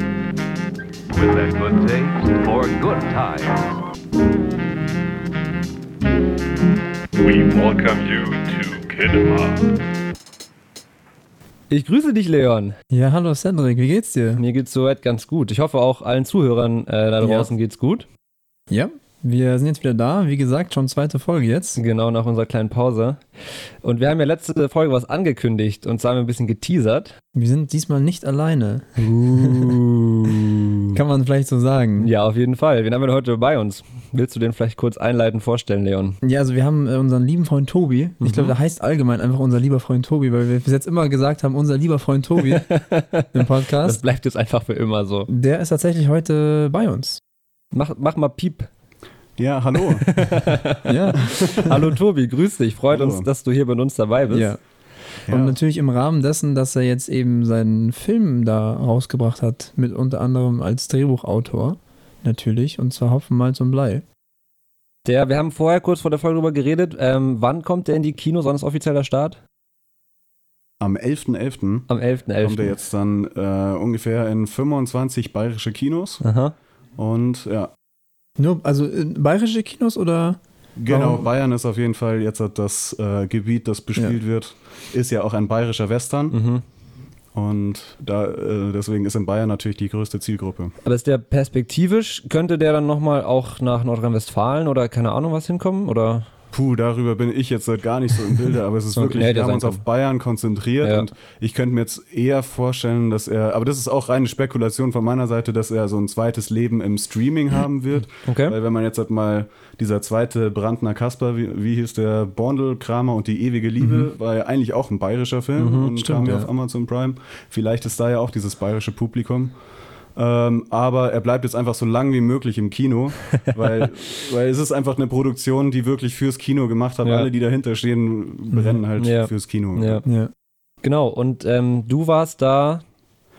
With a good taste for good times. We welcome you to Kinema. Ich grüße dich, Leon. Ja, hallo Cedric, wie geht's dir? Mir geht's soweit ganz gut. Ich hoffe auch allen Zuhörern äh, da Ja. draußen geht's gut. Ja, wir sind jetzt wieder da. Wie gesagt, schon zweite Folge jetzt. Genau nach unserer kleinen Pause. Und wir haben ja letzte Folge was angekündigt und zwar haben wir ein bisschen geteasert. Wir sind diesmal nicht alleine. Kann man vielleicht so sagen. Ja, auf jeden Fall. Wen haben wir heute bei uns? Willst du den vielleicht kurz einleitend vorstellen, Leon? Ja, also wir haben äh, unseren lieben Freund Tobi. Ich glaube, der heißt allgemein einfach unser lieber Freund Tobi, weil wir bis jetzt immer gesagt haben, unser lieber Freund Tobi im Das Podcast. bleibt jetzt einfach für immer so. Der ist tatsächlich heute bei uns. Mach, mach mal Piep. Ja, hallo. Ja. Hallo Tobi, grüß dich. Freut Hallo. uns, dass du hier bei uns dabei bist. ja. Ja. Und natürlich im Rahmen dessen, dass er jetzt eben seinen Film da rausgebracht hat, mit unter anderem als Drehbuchautor. Natürlich, und zwar Hopfen, Malz und Blei. Der, wir haben vorher kurz vor der Folge drüber geredet. Ähm, wann kommt der in die Kinos? Wann ist offizieller Start? Am 11.11. Am 11.11. kommt er jetzt dann äh, ungefähr in 25 bayerische Kinos. Aha. Und ja, Nur, also äh, bayerische Kinos oder? genau, Warum- Bayern ist auf jeden Fall jetzt das äh, Gebiet, das bespielt wird. Ist ja auch ein bayerischer Western. Mhm. Und da, äh, deswegen ist in Bayern natürlich die größte Zielgruppe. Aber ist der perspektivisch, könnte der dann nochmal auch nach Nordrhein-Westfalen oder keine Ahnung was hinkommen? Oder? Puh, darüber bin ich jetzt halt gar nicht so im Bilde, aber es ist wirklich, wir haben uns auf. Bayern konzentriert Ja. und ich könnte mir jetzt eher vorstellen, dass er, aber das ist auch reine Spekulation von meiner Seite, dass er so ein zweites Leben im Streaming haben wird. Okay. Weil wenn man jetzt halt mal dieser zweite Brandner Kasper, wie, wie hieß der, Borndl-Kramer und die ewige Liebe, war ja eigentlich auch ein bayerischer Film und stimmt, kam ja. auf Amazon Prime. Vielleicht ist da ja auch dieses bayerische Publikum. Ähm, aber er bleibt jetzt einfach so lang wie möglich im Kino, weil, weil es ist einfach eine Produktion, die wirklich fürs Kino gemacht hat. Ja. Alle, die dahinter stehen, brennen halt Ja. fürs Kino. Ja. Ja. Genau, und ähm, du warst da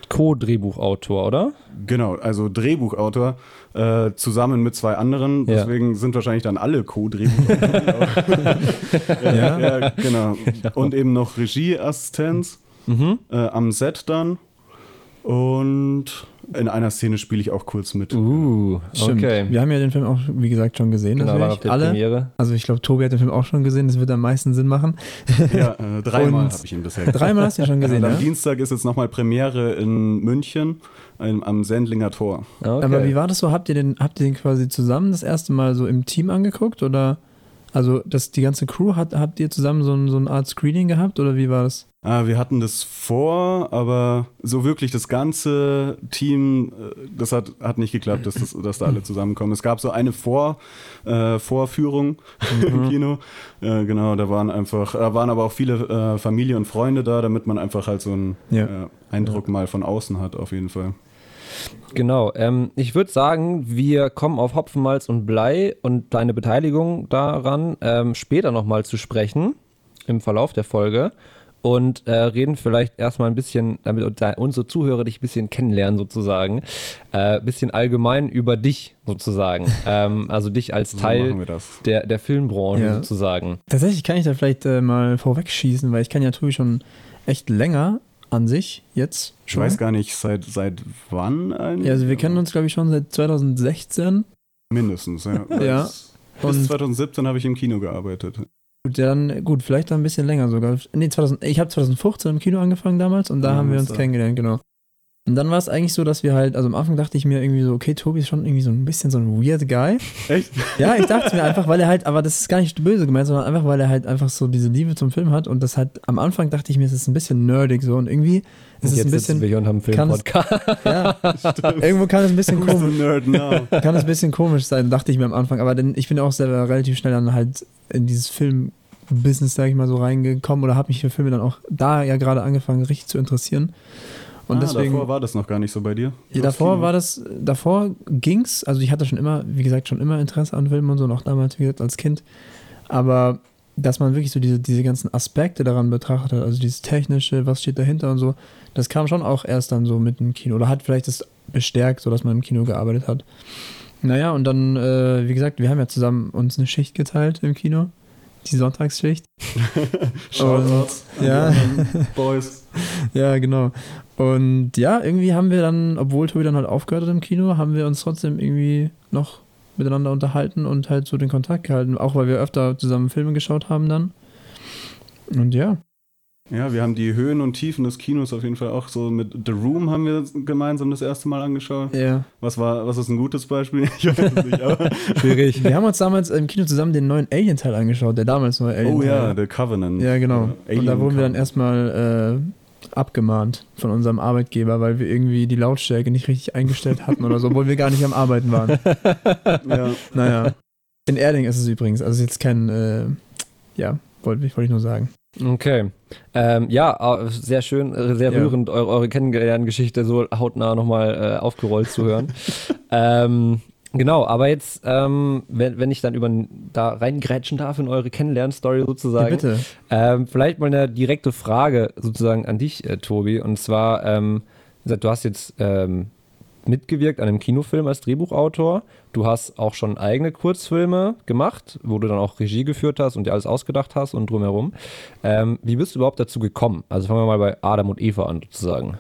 Co-Drehbuchautor, oder? Genau, also Drehbuchautor äh, zusammen mit zwei anderen. Ja. Deswegen sind wahrscheinlich dann alle Co-Drehbuchautoren. ja, ja, genau. Und eben noch Regieassistenz Mhm. äh, am Set dann. Und in einer Szene spiele ich auch kurz mit. Uh, Stimmt. okay. Wir haben ja den Film auch, wie gesagt, schon gesehen. Genau, war auf der Alle. Premiere. Also ich glaube, Tobi hat den Film auch schon gesehen, das wird am meisten Sinn machen. Ja, äh, dreimal habe ich ihn bisher gesehen. Dreimal hast du ihn schon gesehen, Und am ja? Dienstag ist jetzt nochmal Premiere in München am Sendlinger Tor. Okay. Aber wie war das so? Habt ihr den, habt ihr den quasi zusammen das erste Mal so im Team angeguckt? Oder also das, die ganze Crew, hat, habt ihr zusammen so, ein, so eine Art Screening gehabt oder wie war das? Ah, wir hatten das vor, aber so wirklich das ganze Team, äh, das hat, hat nicht geklappt, dass, das, dass da alle zusammenkommen. Es gab so eine vor, äh, Vorführung im Kino. Äh, genau, da waren einfach, da waren aber auch viele äh, Familie und Freunde da, damit man einfach halt so einen Ja. äh, Eindruck mal von außen hat, auf jeden Fall. Genau, ähm, ich würde sagen, wir kommen auf Hopfen, Malz und Blei und deine Beteiligung daran ähm, später nochmal zu sprechen im Verlauf der Folge und äh, reden vielleicht erstmal ein bisschen, damit unser- unsere Zuhörer dich ein bisschen kennenlernen sozusagen, äh, ein bisschen allgemein über dich sozusagen, ähm, also dich als So Teil das. der, der Filmbranche Ja. sozusagen. Tatsächlich kann ich da vielleicht äh, mal vorwegschießen, weil ich kann ja Tobi schon echt länger an sich jetzt Ich schon. weiß gar nicht, seit, seit wann eigentlich? ja, also wir kennen uns glaube ich schon seit 2016 Mindestens, ja. Ja. Bis und 2017 habe ich im Kino gearbeitet. gut, dann gut, vielleicht dann ein bisschen länger sogar. Nee, 2000, ich habe 2015 im Kino angefangen damals und da Ja, haben wir uns kennengelernt, genau. Und dann war es eigentlich so, dass wir halt, also am Anfang dachte ich mir irgendwie so, okay, Tobi ist schon irgendwie so ein bisschen so ein weird Guy. Echt? Ja, ich dachte mir einfach, weil er halt, aber das ist gar nicht böse gemeint, sondern einfach, weil er halt einfach so diese Liebe zum Film hat und das halt, am Anfang dachte ich mir, es ist ein bisschen nerdig so und irgendwie ist es Jetzt ein bisschen, wir und haben einen es- Filmpodcast. ja, irgendwo kann es ein bisschen komisch, nerd now? kann es ein bisschen komisch sein, dachte ich mir am Anfang, aber denn ich bin auch selber relativ schnell dann halt in dieses Film-Business, sag ich mal, so reingekommen oder habe mich für Filme dann auch da ja gerade angefangen, richtig zu interessieren. Und ah, deswegen. davor war das noch gar nicht so bei dir. Ja, davor war das, davor ging's, also ich hatte schon immer, wie gesagt, schon immer Interesse an Filmen und so, noch damals, wie gesagt, als Kind. Aber dass man wirklich so diese, diese ganzen Aspekte daran betrachtet hat, also dieses Technische, was steht dahinter und so, das kam schon auch erst dann so mit dem Kino. Oder hat vielleicht das bestärkt, so dass man im Kino gearbeitet hat. Naja, und dann, äh, wie gesagt, wir haben ja zusammen uns eine Schicht geteilt im Kino. Die Sonntagsschicht. Shoutouts ja. Boys. Ja, genau. Und ja, irgendwie haben wir dann, obwohl Tobi dann halt aufgehört hat im Kino, haben wir uns trotzdem irgendwie noch miteinander unterhalten und halt so den Kontakt gehalten. Auch weil wir öfter zusammen Filme geschaut haben dann. Und ja. Ja, wir haben die Höhen und Tiefen des Kinos auf jeden Fall auch so mit The Room haben wir gemeinsam das erste Mal angeschaut. Ja. Was war, was ist ein gutes Beispiel? Ich weiß es nicht, aber. Schwierig. Wir haben uns damals im Kino zusammen den neuen Alien-Teil angeschaut, der damals neue Alien. Oh ja, The Covenant. Ja, genau. Äh, und da wurden wir dann erstmal äh, abgemahnt von unserem Arbeitgeber, weil wir irgendwie die Lautstärke nicht richtig eingestellt hatten oder so, obwohl wir gar nicht am Arbeiten waren. Ja. Naja. In Erding ist es übrigens, also jetzt kein, äh, ja, wollte wollte ich nur sagen. Okay. Ähm, ja, sehr schön, äh, sehr Ja. rührend, eure, eure Kennenlerngeschichte so hautnah nochmal äh, aufgerollt zu hören. ähm, genau, aber jetzt, ähm, wenn, wenn ich dann über da reingrätschen darf in eure Kennenlernstory Ja, sozusagen. bitte. Ähm, vielleicht mal eine direkte Frage sozusagen an dich, äh, Tobi. Und zwar, ähm, du hast jetzt ähm, mitgewirkt an einem Kinofilm als Drehbuchautor. Du hast auch schon eigene Kurzfilme gemacht, wo du dann auch Regie geführt hast und dir alles ausgedacht hast und drumherum. Ähm, wie bist du überhaupt dazu gekommen? Also fangen wir mal bei Adam und Eva an, sozusagen.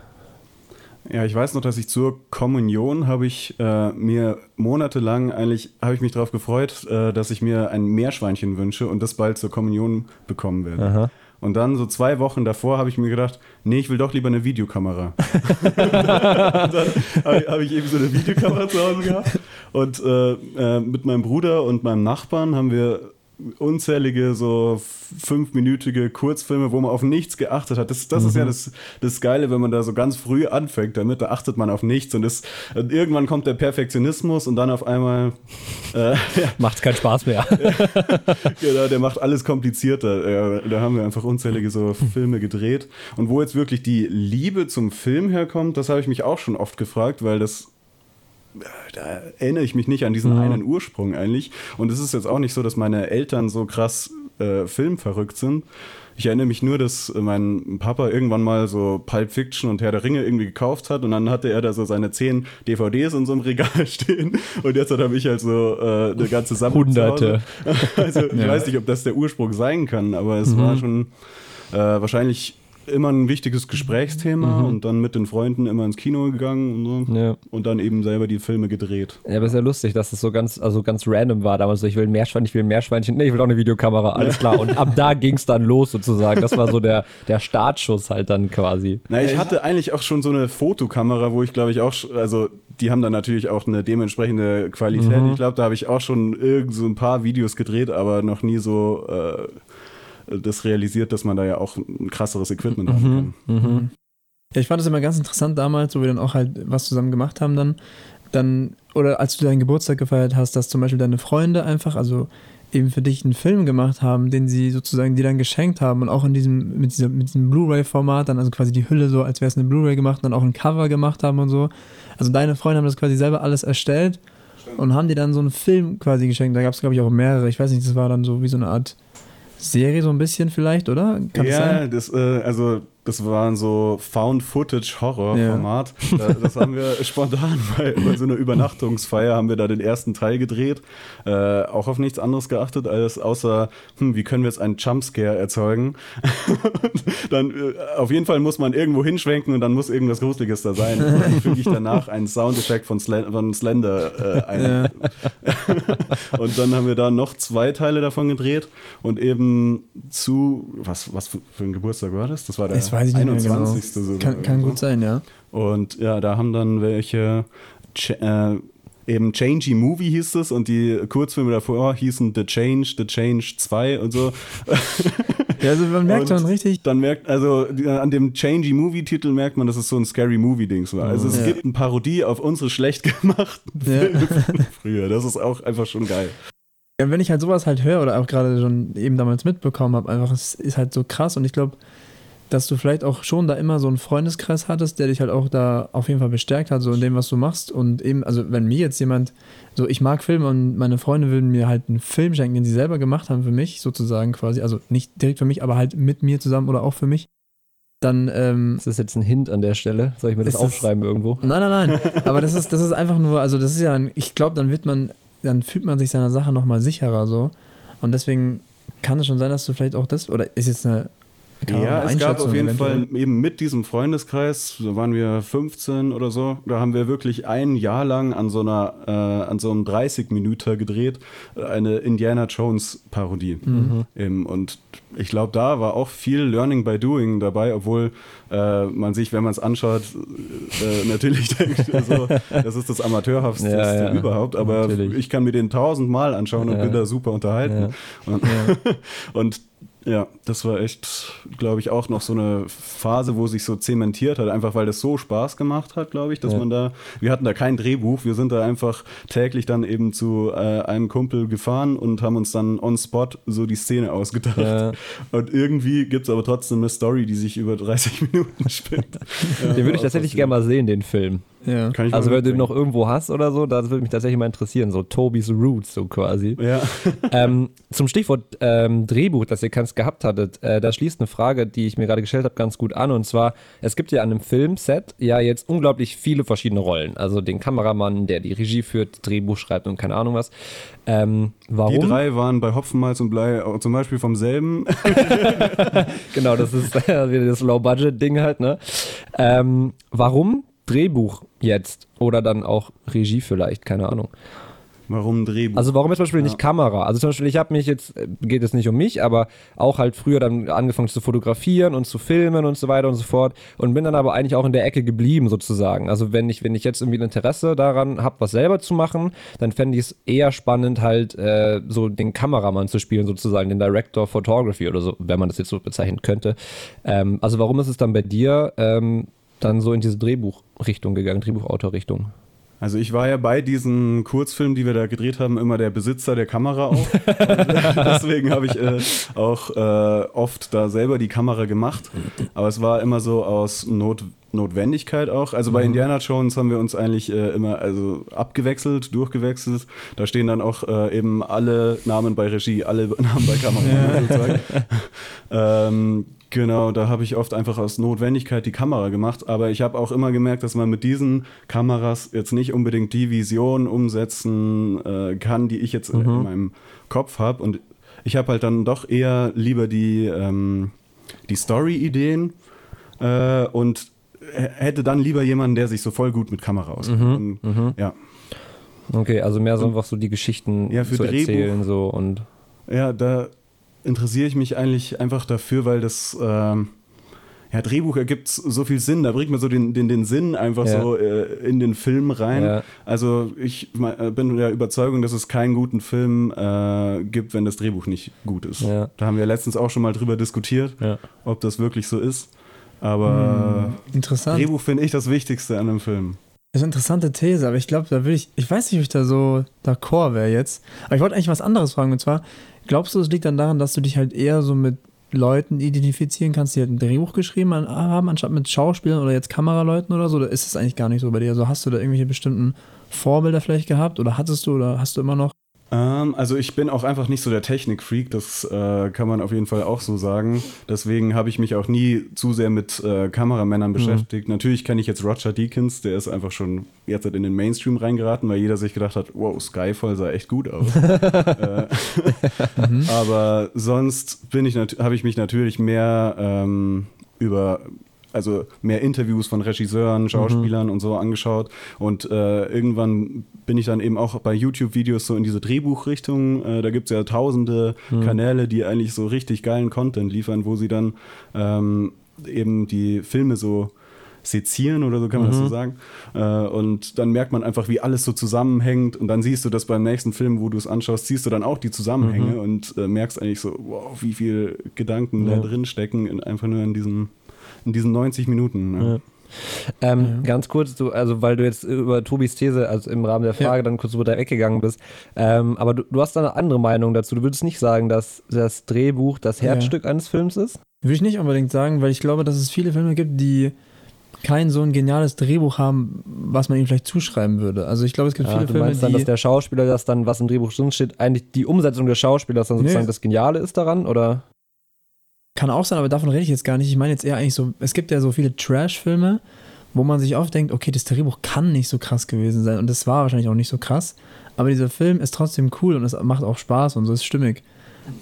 Ja, ich weiß noch, dass ich zur Kommunion habe ich äh, mir monatelang eigentlich habe ich mich darauf gefreut, äh, dass ich mir ein Meerschweinchen wünsche und das bald zur Kommunion bekommen werde. Aha. Und dann so zwei Wochen davor habe ich mir gedacht, nee, ich will doch lieber eine Videokamera. dann habe ich eben so eine Videokamera zu Hause gehabt und äh, äh, mit meinem Bruder und meinem Nachbarn haben wir unzählige so fünfminütige Kurzfilme, wo man auf nichts geachtet hat. Das, das ist ja das, das Geile, wenn man da so ganz früh anfängt damit, da achtet man auf nichts und, das, und irgendwann kommt der Perfektionismus und dann auf einmal äh, Macht keinen Spaß mehr. Genau, der macht alles komplizierter. Da haben wir einfach unzählige so Filme gedreht. Und wo jetzt wirklich die Liebe zum Film herkommt, das habe ich mich auch schon oft gefragt, weil das da erinnere ich mich nicht an diesen einen Ursprung eigentlich. Und es ist jetzt auch nicht so, dass meine Eltern so krass äh, filmverrückt sind. Ich erinnere mich nur, dass mein Papa irgendwann mal so Pulp Fiction und Herr der Ringe irgendwie gekauft hat und dann hatte er da so seine zehn DVDs in so einem Regal stehen und jetzt habe ich halt so äh, eine ganze Sammlung. Hunderte. Also ich Ja. weiß nicht, ob das der Ursprung sein kann, aber es war schon äh, wahrscheinlich immer ein wichtiges Gesprächsthema und dann mit den Freunden immer ins Kino gegangen und so. Ja. Und dann eben selber die Filme gedreht. Ja, aber ist ja lustig, dass das so ganz, also ganz random war damals. So, ich will ein Meerschweinchen, ich will ein Meerschweinchen, nee, ich will auch eine Videokamera, alles klar. Und ab da ging es dann los sozusagen. Das war so der, der Startschuss halt dann quasi. Na, ich hatte eigentlich auch schon so eine Fotokamera, wo ich glaube ich auch, also die haben dann natürlich auch eine dementsprechende Qualität. Ich glaube, da habe ich auch schon irgend so ein paar Videos gedreht, aber noch nie so äh, das realisiert, dass man da ja auch ein krasseres Equipment haben kann. Ja, ich fand es immer ganz interessant damals, wo wir dann auch halt was zusammen gemacht haben dann, dann, oder als du deinen Geburtstag gefeiert hast, dass zum Beispiel deine Freunde einfach, also eben für dich einen Film gemacht haben, den sie sozusagen dir dann geschenkt haben und auch in diesem, mit, dieser, mit diesem Blu-ray-Format dann, also quasi die Hülle so, als wäre es eine Blu-ray gemacht und dann auch ein Cover gemacht haben und so. Also deine Freunde haben das quasi selber alles erstellt und haben dir dann so einen Film quasi geschenkt. Da gab es, glaube ich, auch mehrere. Ich weiß nicht, das war dann so wie so eine Art Serie so ein bisschen vielleicht, oder? Kann das ja, sein? das, äh, also das waren so Found-Footage-Horror-Format. Da, das haben wir spontan bei, bei so einer Übernachtungsfeier haben wir da den ersten Teil gedreht. Äh, auch auf nichts anderes geachtet, als außer, hm, wie können wir jetzt einen Jumpscare erzeugen? Dann äh, auf jeden Fall muss man irgendwo hinschwenken und dann muss irgendwas Gruseliges da sein. Und dann füge ich danach einen Soundeffekt von, Slen von Slender äh, ein. und dann haben wir da noch zwei Teile davon gedreht und eben zu, was, was für, für ein Geburtstag war das? Das war der Das weiß ich nicht mehr 21. genau. sogar Kann, kann gut sein, ja. Und ja, da haben dann welche Ch äh, eben Changey Movie hieß es und die Kurzfilme davor hießen The Change, The Change 2 und so. Ja, also man merkt Und schon richtig, Dann merkt, also an dem Changey Movie-Titel merkt man, dass es so ein Scary Movie-Dings war. Also es Ja. gibt eine Parodie auf unsere schlecht gemachten Ja. Filme früher. Das ist auch einfach schon geil. Ja, wenn ich halt sowas halt höre oder auch gerade schon eben damals mitbekommen habe, einfach, es ist halt so krass und ich glaube, dass du vielleicht auch schon da immer so einen Freundeskreis hattest, der dich halt auch da auf jeden Fall bestärkt hat, so in dem, was du machst. Und eben, also wenn mir jetzt jemand, so ich mag Filme und meine Freunde würden mir halt einen Film schenken, den sie selber gemacht haben für mich, sozusagen quasi, also nicht direkt für mich, aber halt mit mir zusammen oder auch für mich, dann, ähm, Das ist jetzt ein Hint an der Stelle. Soll ich mir das aufschreiben irgendwo? Nein, nein, nein. Aber das ist, das ist einfach nur, also das ist ja, ein, ich glaube, dann wird man, dann fühlt man sich seiner Sache nochmal sicherer so. Und deswegen kann es schon sein, dass du vielleicht auch das, oder ist jetzt eine Ja, es gab auf jeden eventuell. Fall eben mit diesem Freundeskreis, da waren wir 15 oder so, da haben wir wirklich ein Jahr lang an so einer, äh, an so einem 30 Minüter gedreht, äh, eine Indiana Jones Parodie. Eben, und ich glaube, da war auch viel Learning by Doing dabei, obwohl äh, man sich, wenn man es anschaut, äh, natürlich denkt, also, das ist das Amateurhafteste Ja, ja, überhaupt, aber natürlich. ich kann mir den tausendmal anschauen und Ja. bin da super unterhalten. Und, und ja, das war echt, glaube ich, auch noch so eine Phase, wo sich so zementiert hat, einfach weil das so Spaß gemacht hat, glaube ich, dass Ja. man da, wir hatten da kein Drehbuch, wir sind da einfach täglich dann eben zu äh, einem Kumpel gefahren und haben uns dann on spot so die Szene ausgedacht. Ja. Und irgendwie gibt es aber trotzdem eine Story, die sich über 30 Minuten spinnt. Ja, Den würde ich tatsächlich gerne mal sehen, den Film. Ja. Kann ich Also wenn du ihn mitbringen. noch irgendwo hast oder so, das würde mich tatsächlich mal interessieren. So Tobys Roots, so quasi. Ja. ähm, zum Stichwort ähm, Drehbuch, das ihr ganz gehabt hattet, äh, da schließt eine Frage, die ich mir gerade gestellt habe, ganz gut an. Und zwar, es gibt ja an einem Filmset ja jetzt unglaublich viele verschiedene Rollen. Also den Kameramann, der die Regie führt, Drehbuch schreibt und keine Ahnung was. Ähm, warum? Die drei waren bei Hopfenmalz und Blei auch zum Beispiel vom selben. Genau, das ist äh, wieder das Low-Budget-Ding halt, ne? Ähm, warum Drehbuch jetzt? Oder dann auch Regie vielleicht, keine Ahnung. Warum Drehbuch? Also warum jetzt zum Beispiel Ja. nicht Kamera? Also zum Beispiel, ich habe mich jetzt, äh, geht es nicht um mich, aber auch halt früher dann angefangen zu fotografieren und zu filmen und so weiter und so fort und bin dann aber eigentlich auch in der Ecke geblieben sozusagen. Also wenn ich, wenn ich jetzt irgendwie ein Interesse daran habe, was selber zu machen, dann fände ich es eher spannend halt äh, so den Kameramann zu spielen sozusagen, den Director of Photography oder so, wenn man das jetzt so bezeichnen könnte. Ähm, also warum ist es dann bei dir ähm, dann so in diese Drehbuchrichtung gegangen, Drehbuchautorrichtung? Also ich war ja bei diesen Kurzfilmen, die wir da gedreht haben, immer der Besitzer der Kamera auch. Deswegen habe ich äh, auch äh, oft da selber die Kamera gemacht. Aber es war immer so aus Not Notwendigkeit auch. Also bei Indiana Jones haben wir uns eigentlich äh, immer also abgewechselt, durchgewechselt. Da stehen dann auch äh, eben alle Namen bei Regie, alle Namen bei Kamera sozusagen. ähm, Genau, da habe ich oft einfach aus Notwendigkeit die Kamera gemacht, aber ich habe auch immer gemerkt, dass man mit diesen Kameras jetzt nicht unbedingt die Vision umsetzen äh, kann, die ich jetzt in meinem Kopf habe. Und ich habe halt dann doch eher lieber die, ähm, die Story-Ideen äh, und hätte dann lieber jemanden, der sich so voll gut mit Kamera auskennt. Und, Ja. Okay, also mehr so einfach so die Geschichten Ja, für zu Drehbuch. erzählen so und Ja, da interessiere ich mich eigentlich einfach dafür, weil das ähm, ja, Drehbuch ergibt so viel Sinn. Da bringt man so den, den, den Sinn einfach Ja. so äh, in den Film rein. Ja. Also ich äh, bin der Überzeugung, dass es keinen guten Film äh, gibt, wenn das Drehbuch nicht gut ist. Ja. Da haben wir letztens auch schon mal drüber diskutiert, Ja. ob das wirklich so ist. Aber Interessant. Drehbuch finde ich das Wichtigste an einem Film. Das ist eine interessante These, aber ich glaube, da will ich, ich weiß nicht, ob ich da so d'accord wäre jetzt. Aber ich wollte eigentlich was anderes fragen, und zwar, glaubst du, es liegt dann daran, dass du dich halt eher so mit Leuten identifizieren kannst, die halt ein Drehbuch geschrieben haben, anstatt mit Schauspielern oder jetzt Kameraleuten oder so? Oder ist es eigentlich gar nicht so bei dir? Also hast du da irgendwelche bestimmten Vorbilder vielleicht gehabt oder hattest du oder hast du immer noch? Ähm, also ich bin auch einfach nicht so der Technikfreak, das äh, kann man auf jeden Fall auch so sagen. Deswegen habe ich mich auch nie zu sehr mit äh, Kameramännern beschäftigt. Natürlich kenne ich jetzt Roger Deakins, der ist einfach schon jetzt in den Mainstream reingeraten, weil jeder sich gedacht hat, wow, Skyfall sah echt gut aus. äh, Aber sonst bin ich nat- habe ich mich natürlich mehr ähm, über also mehr Interviews von Regisseuren, Schauspielern und so angeschaut. Und äh, irgendwann bin ich dann eben auch bei YouTube-Videos so in diese Drehbuchrichtung. Äh, da gibt es ja tausende Kanäle, die eigentlich so richtig geilen Content liefern, wo sie dann ähm, eben die Filme so sezieren oder so kann man das so sagen. Äh, und dann merkt man einfach, wie alles so zusammenhängt. Und dann siehst du das beim nächsten Film, wo du es anschaust, siehst du dann auch die Zusammenhänge und äh, merkst eigentlich so, wow, wie viel Gedanken da drin stecken, in, einfach nur in diesen, in diesen 90 Minuten. Ja. Ähm, Ganz kurz, du, also weil du jetzt über Tobis These, also im Rahmen der Frage, Ja. dann kurz über da weggegangen bist. Ähm, aber du, du hast da eine andere Meinung dazu. Du würdest nicht sagen, dass das Drehbuch das Herzstück eines Films ist? Würde ich nicht unbedingt sagen, weil ich glaube, dass es viele Filme gibt, die kein so ein geniales Drehbuch haben, was man ihnen vielleicht zuschreiben würde. Also ich glaube, es gibt Ja, viele du Filme, meinst dann, dass der Schauspieler, das dann, was im Drehbuch drin steht, eigentlich die Umsetzung des Schauspielers dann sozusagen Nee. das Geniale ist daran? Oder? Kann auch sein, aber davon rede ich jetzt gar nicht. Ich meine jetzt eher eigentlich so, es gibt ja so viele Trash-Filme, wo man sich oft denkt, okay, das Drehbuch kann nicht so krass gewesen sein und das war wahrscheinlich auch nicht so krass, aber dieser Film ist trotzdem cool und es macht auch Spaß und so ist stimmig.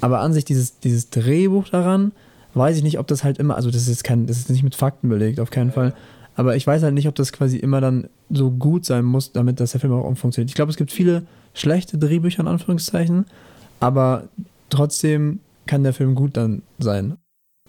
Aber an sich dieses, dieses Drehbuch daran weiß ich nicht, ob das halt immer, also das ist kein, das ist nicht mit Fakten belegt, auf keinen Fall. Aber ich weiß halt nicht, ob das quasi immer dann so gut sein muss, damit dass der Film auch funktioniert. Ich glaube, es gibt viele schlechte Drehbücher in Anführungszeichen, aber trotzdem kann der Film gut dann sein.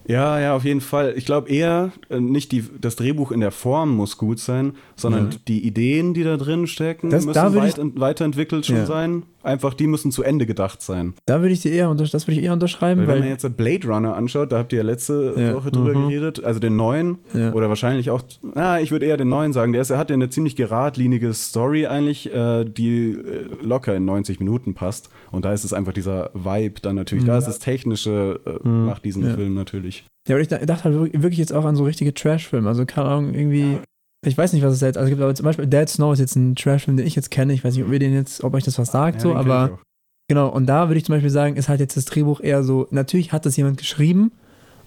Ja, ja, auf jeden Fall. Ich glaube eher, äh, nicht die, das Drehbuch in der Form muss gut sein, sondern Ja. die Ideen, die da drin stecken, Das- müssen weit, weiterentwickelt schon Ja. sein. Einfach, die müssen zu Ende gedacht sein. Da würde ich dir eher, das würde ich eher unterschreiben, Weil wenn weil, man jetzt Blade Runner anschaut, da habt ihr ja letzte Ja. Woche drüber Mhm. geredet, also den neuen Ja. oder wahrscheinlich auch, na, ich würde eher den neuen sagen. Der ist, er hat ja eine ziemlich geradlinige Story eigentlich, äh, die äh, locker in 90 Minuten passt. Und da ist es einfach dieser Vibe dann natürlich. Da ist das Technische, äh, Mhm. macht diesen Ja. Film natürlich. ja, aber ich da- dachte halt wirklich- wirklich jetzt auch an so richtige Trash-Filme. Also keine Ahnung, irgendwie, ich weiß nicht, was es jetzt, also es gibt aber zum Beispiel Dead Snow ist jetzt ein Trash-Film, den ich jetzt kenne. Ich weiß nicht, ob ihr den jetzt, ob euch das was sagt, Ja, so, aber. Genau, und da würde ich zum Beispiel sagen, ist halt jetzt das Drehbuch eher so, natürlich hat das jemand geschrieben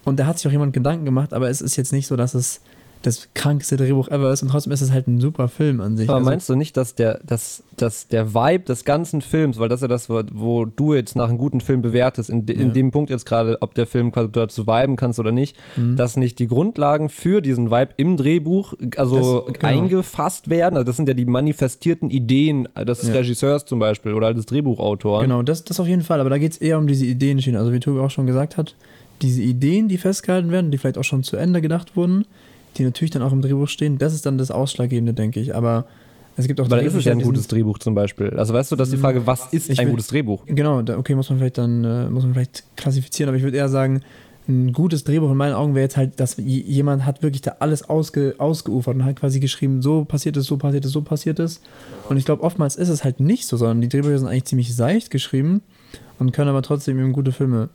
und da hat sich auch jemand Gedanken gemacht, aber es ist jetzt nicht so, dass es das krankste Drehbuch ever ist und trotzdem ist es halt ein super Film an sich. Aber Also, meinst du nicht, dass der, dass, dass der Vibe des ganzen Films, weil das ist ja das, wo, wo du jetzt nach einem guten Film bewertest, in, de, in Ja. dem Punkt jetzt gerade, ob der Film quasi dazu viben kannst oder nicht, Mhm. dass nicht die Grundlagen für diesen Vibe im Drehbuch also Das- genau. eingefasst werden? Also das sind ja die manifestierten Ideen des Ja. Regisseurs zum Beispiel oder des Drehbuchautors. Genau, das, das auf jeden Fall, aber da geht es eher um diese Ideenschiene. Also wie Tobi auch schon gesagt hat, diese Ideen, die festgehalten werden, die vielleicht auch schon zu Ende gedacht wurden, die natürlich dann auch im Drehbuch stehen, das ist dann das Ausschlaggebende, denke ich. Aber es gibt auch Aber dann ist es ja ein gutes Drehbuch zum Beispiel. Also weißt du, das ist die Frage, was ist Ich ein will- gutes Drehbuch? Genau, okay, muss man vielleicht dann, äh, muss man vielleicht klassifizieren, aber ich würde eher sagen, ein gutes Drehbuch in meinen Augen wäre jetzt halt, dass jemand hat wirklich da alles ausge, ausgeufert und hat quasi geschrieben, so passiert es, so passiert es, so passiert es. Und ich glaube, oftmals ist es halt nicht so, sondern die Drehbücher sind eigentlich ziemlich seicht geschrieben und können aber trotzdem eben gute Filme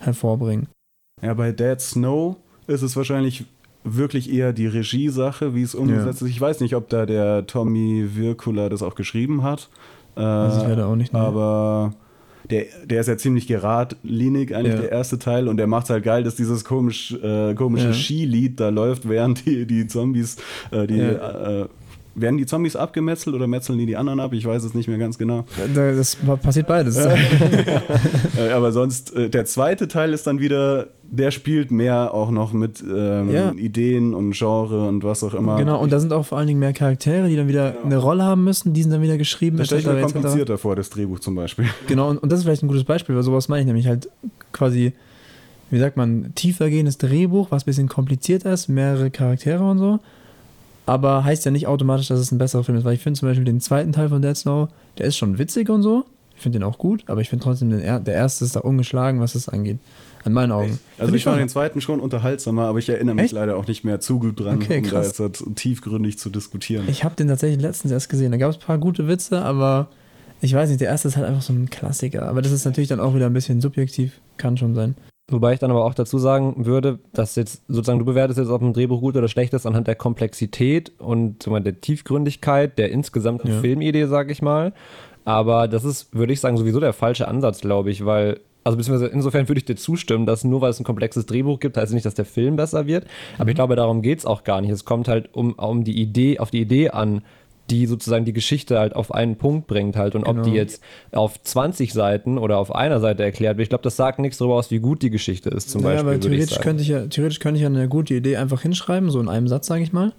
hervorbringen. Ja, bei Dead Snow ist es wahrscheinlich wirklich eher die Regiesache, wie es umgesetzt ist. Ich weiß nicht, ob da der Tommy Wirkula das auch geschrieben hat. Äh, Also ich werde auch nicht. ne? aber der, der ist ja ziemlich geradlinig, eigentlich Ja. der erste Teil. Und der macht halt geil, dass dieses komisch, äh, komische Ja. Skilied da läuft, während die, die Zombies, äh, die, äh, werden die Zombies abgemetzelt oder metzeln die die anderen ab? Ich weiß es nicht mehr ganz genau. Da- das passiert beides. Äh, aber sonst, äh, der zweite Teil ist dann wieder, der spielt mehr auch noch mit ähm, Ja. Ideen und Genre und was auch immer. Genau, und da sind auch vor allen Dingen mehr Charaktere, die dann wieder eine Rolle haben müssen, die sind dann wieder geschrieben. das stelle ich mir komplizierter vor, das Drehbuch zum Beispiel. Genau, und, und das ist vielleicht ein gutes Beispiel, weil sowas meine ich nämlich halt quasi, wie sagt man, tiefergehendes Drehbuch, was ein bisschen komplizierter ist, mehrere Charaktere und so. Aber heißt ja nicht automatisch, dass es ein besserer Film ist, weil ich finde zum Beispiel den zweiten Teil von Dead Snow, der ist schon witzig und so. Ich finde den auch gut, aber ich finde trotzdem, den, er- der erste ist da ungeschlagen, was das angeht. An meinen Augen. Also Find ich fand den zweiten schon unterhaltsamer, aber ich erinnere mich Echt? leider auch nicht mehr zu gut dran, Okay, um da jetzt tiefgründig zu diskutieren. Ich habe den tatsächlich letztens erst gesehen. Da gab es ein paar gute Witze, aber ich weiß nicht, der erste ist halt einfach so ein Klassiker. Aber das ist natürlich dann auch wieder ein bisschen subjektiv, kann schon sein. Wobei ich dann aber auch dazu sagen würde, dass jetzt sozusagen du bewertest jetzt, ob ein Drehbuch gut oder schlecht ist, anhand der Komplexität und der Tiefgründigkeit der insgesamten Ja. Filmidee, sag ich mal. Aber das ist, würde ich sagen, sowieso der falsche Ansatz, glaube ich, weil, also beziehungsweise insofern würde ich dir zustimmen, dass nur weil es ein komplexes Drehbuch gibt, heißt es nicht, dass der Film besser wird. Aber ich glaube, darum geht es auch gar nicht. Es kommt halt um, um die Idee, auf die Idee an, die sozusagen die Geschichte halt auf einen Punkt bringt halt. Und ob Genau. die jetzt auf 20 Seiten oder auf einer Seite erklärt wird, ich glaube, das sagt nichts darüber aus, wie gut die Geschichte ist, zum naja, Beispiel. ich theoretisch könnte, ich ja, theoretisch könnte ich ja eine gute Idee einfach hinschreiben, so in einem Satz, sage ich mal.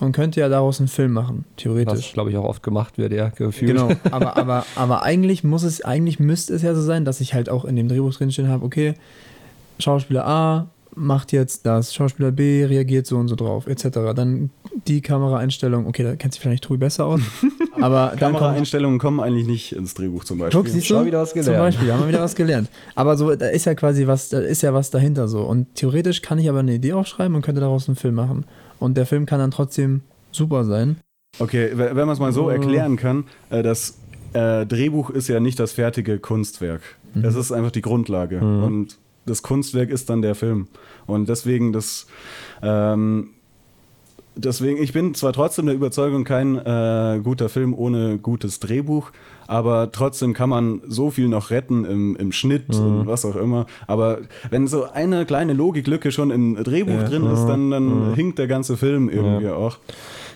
Und könnte ja daraus einen Film machen, Was, theoretisch. glaube ich, auch oft gemacht wird, ja, gefühlt. Genau, aber, aber, aber eigentlich muss es, eigentlich müsste es ja so sein, dass ich halt auch in dem Drehbuch drinstehen habe, okay, Schauspieler A macht jetzt das, Schauspieler B reagiert so und so drauf, etc. Dann die Kameraeinstellung, okay, da kennt sich vielleicht Tobi besser aus, aber Kameraeinstellungen kommen eigentlich nicht ins Drehbuch zum Beispiel. Guck, siehst du? wieder was Zum gelernt. Beispiel, haben wir wieder was gelernt. Aber so, da ist ja quasi was, da ist ja was dahinter so. Und theoretisch kann ich aber eine Idee aufschreiben und könnte daraus einen Film machen. Und der Film kann dann trotzdem super sein. Okay, we- wenn man es mal so Oh. erklären kann, äh, das äh, Drehbuch ist ja nicht das fertige Kunstwerk. Mhm. Es ist einfach die Grundlage. Und das Kunstwerk ist dann der Film. Und deswegen das. Ähm, Deswegen, ich bin zwar trotzdem der Überzeugung, kein äh, guter Film ohne gutes Drehbuch, aber trotzdem kann man so viel noch retten im, im Schnitt Mhm. und was auch immer. Aber wenn so eine kleine Logiklücke schon im Drehbuch Ja. Mhm. drin ist, dann, dann hinkt der ganze Film irgendwie auch.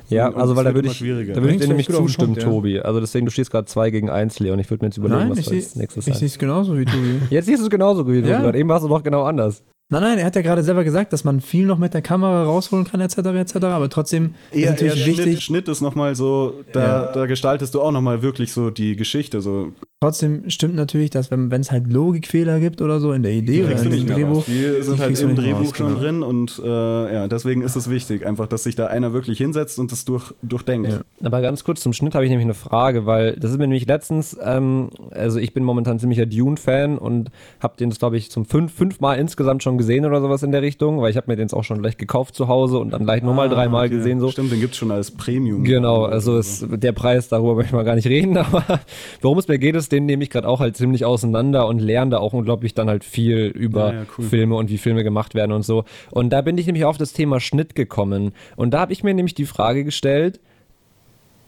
Ja, Und- also weil da wird würde ich, schwieriger. da würde ich dir nämlich zustimmen, Punkt, ja. Tobi. Also deswegen, du stehst gerade 2 gegen 1, Leon. Ich würde mir jetzt überlegen, Nein, was ich du sehe als nächstes ich sagst. sehe es genauso wie Tobi. Jetzt siehst du es genauso wie du Ja. Eben warst du doch genau anders. Nein, nein, er hat ja gerade selber gesagt, dass man viel noch mit der Kamera rausholen kann, etc., etc., aber trotzdem ist Eher, natürlich eher wichtig, Schnitt, Schnitt ist nochmal so, da, da gestaltest du auch nochmal wirklich so die Geschichte. So. Trotzdem stimmt natürlich, dass wenn es halt Logikfehler gibt oder so in der Idee oder in dem Drehbuch. Die sind halt im Drehbuch raus, schon genau. drin und äh, ja, deswegen ist es wichtig, einfach, dass sich da einer wirklich hinsetzt und das durch, durchdenkt. Ja. Aber ganz kurz zum Schnitt habe ich nämlich eine Frage, weil das ist mir nämlich letztens, ähm, also ich bin momentan ziemlicher Dune-Fan und habe den, glaube ich, zum fünf, fünfmal insgesamt schon gesehen oder sowas in der Richtung, weil ich habe mir den jetzt auch schon gleich gekauft zu Hause und dann gleich nochmal Ah, dreimal okay. gesehen so. Stimmt, den gibt es schon als Premium. Genau, also ist der Preis, darüber möchte ich mal gar nicht reden, aber worum es mir geht, ist, den nehme ich gerade auch halt ziemlich auseinander und lerne da auch unglaublich dann halt viel über Ja, ja, cool. Filme und wie Filme gemacht werden und so. Und da bin ich nämlich auf das Thema Schnitt gekommen. Und da habe ich mir nämlich die Frage gestellt,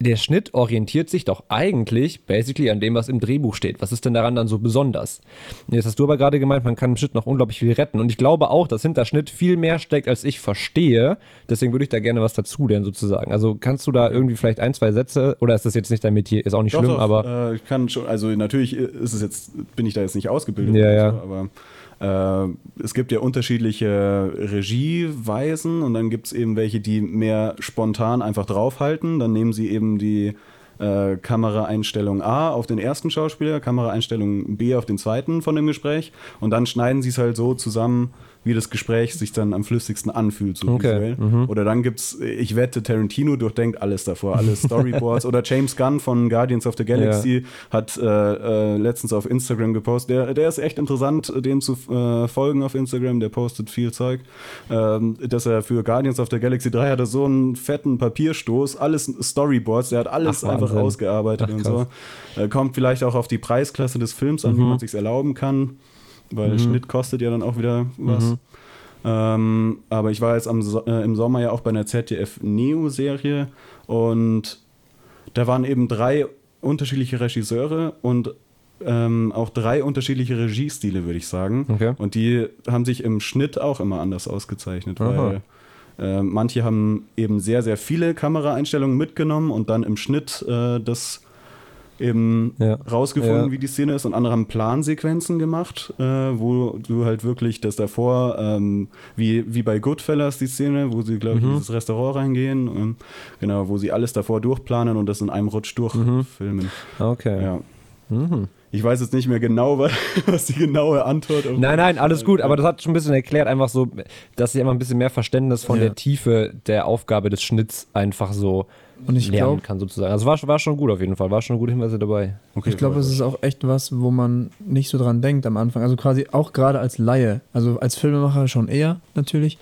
der Schnitt orientiert sich doch eigentlich basically an dem, was im Drehbuch steht. Was ist denn daran dann so besonders? Jetzt hast du aber gerade gemeint, man kann im Schnitt noch unglaublich viel retten. Und ich glaube auch, dass hinter Schnitt viel mehr steckt, als ich verstehe. Deswegen würde ich da gerne was dazu lernen, sozusagen. Also kannst du da irgendwie vielleicht ein, zwei Sätze, oder ist das jetzt nicht dein Metier? Ist auch nicht Doch, schlimm, doch, aber. äh, ich kann schon, also natürlich ist es jetzt, bin ich da jetzt nicht ausgebildet, Ja, ja. So, aber äh, es gibt ja unterschiedliche Regieweisen und dann gibt es eben welche, die mehr spontan einfach draufhalten. Dann nehmen sie eben die äh, Kameraeinstellung A auf den ersten Schauspieler, Kameraeinstellung B auf den zweiten von dem Gespräch und dann schneiden sie es halt so zusammen, wie das Gespräch sich dann am flüssigsten anfühlt, so Okay, visuell. Oder dann gibt's, ich wette, Tarantino durchdenkt alles davor, alle Storyboards. Oder James Gunn von Guardians of the Galaxy hat äh, äh, letztens auf Instagram gepostet. Der, der ist echt interessant, dem zu äh, folgen auf Instagram. Der postet viel Zeug. Ähm, dass er für Guardians of the Galaxy 3 hatte so einen fetten Papierstoß, alles Storyboards. Der hat alles Ach, einfach ausgearbeitet Ach, und so. Äh, kommt vielleicht auch auf die Preisklasse des Films an, wie man sich erlauben kann. Weil Schnitt kostet ja dann auch wieder was. Ähm, aber ich war jetzt am, äh, im Sommer ja auch bei einer ZDF-Neo-Serie und da waren eben drei unterschiedliche Regisseure und ähm, auch drei unterschiedliche Regiestile, würde ich sagen. Okay. Und die haben sich im Schnitt auch immer anders ausgezeichnet, Aha. weil äh, manche haben eben sehr, sehr viele Kameraeinstellungen mitgenommen und dann im Schnitt äh, das eben Ja. rausgefunden, Ja. wie die Szene ist und andere haben Plansequenzen gemacht, äh, wo du halt wirklich das davor, ähm, wie, wie bei Goodfellas die Szene, wo sie, glaube ich, in dieses Restaurant reingehen, ähm, genau, wo sie alles davor durchplanen und das in einem Rutsch durchfilmen. Okay. Ja. Ich weiß jetzt nicht mehr genau, was, die genaue Antwort auf Nein, nein, alles gut, aber das hat schon ein bisschen erklärt, einfach so, dass ich einfach ein bisschen mehr Verständnis von Ja. der Tiefe der Aufgabe des Schnitts einfach so Und ich lernen glaub- kann, sozusagen. Also war, war schon gut auf jeden Fall, war schon gute Hinweise dabei. Okay, ich glaube, es ist auch echt was, wo man nicht so dran denkt am Anfang. Also quasi auch gerade als Laie. Also als Filmemacher schon eher natürlich.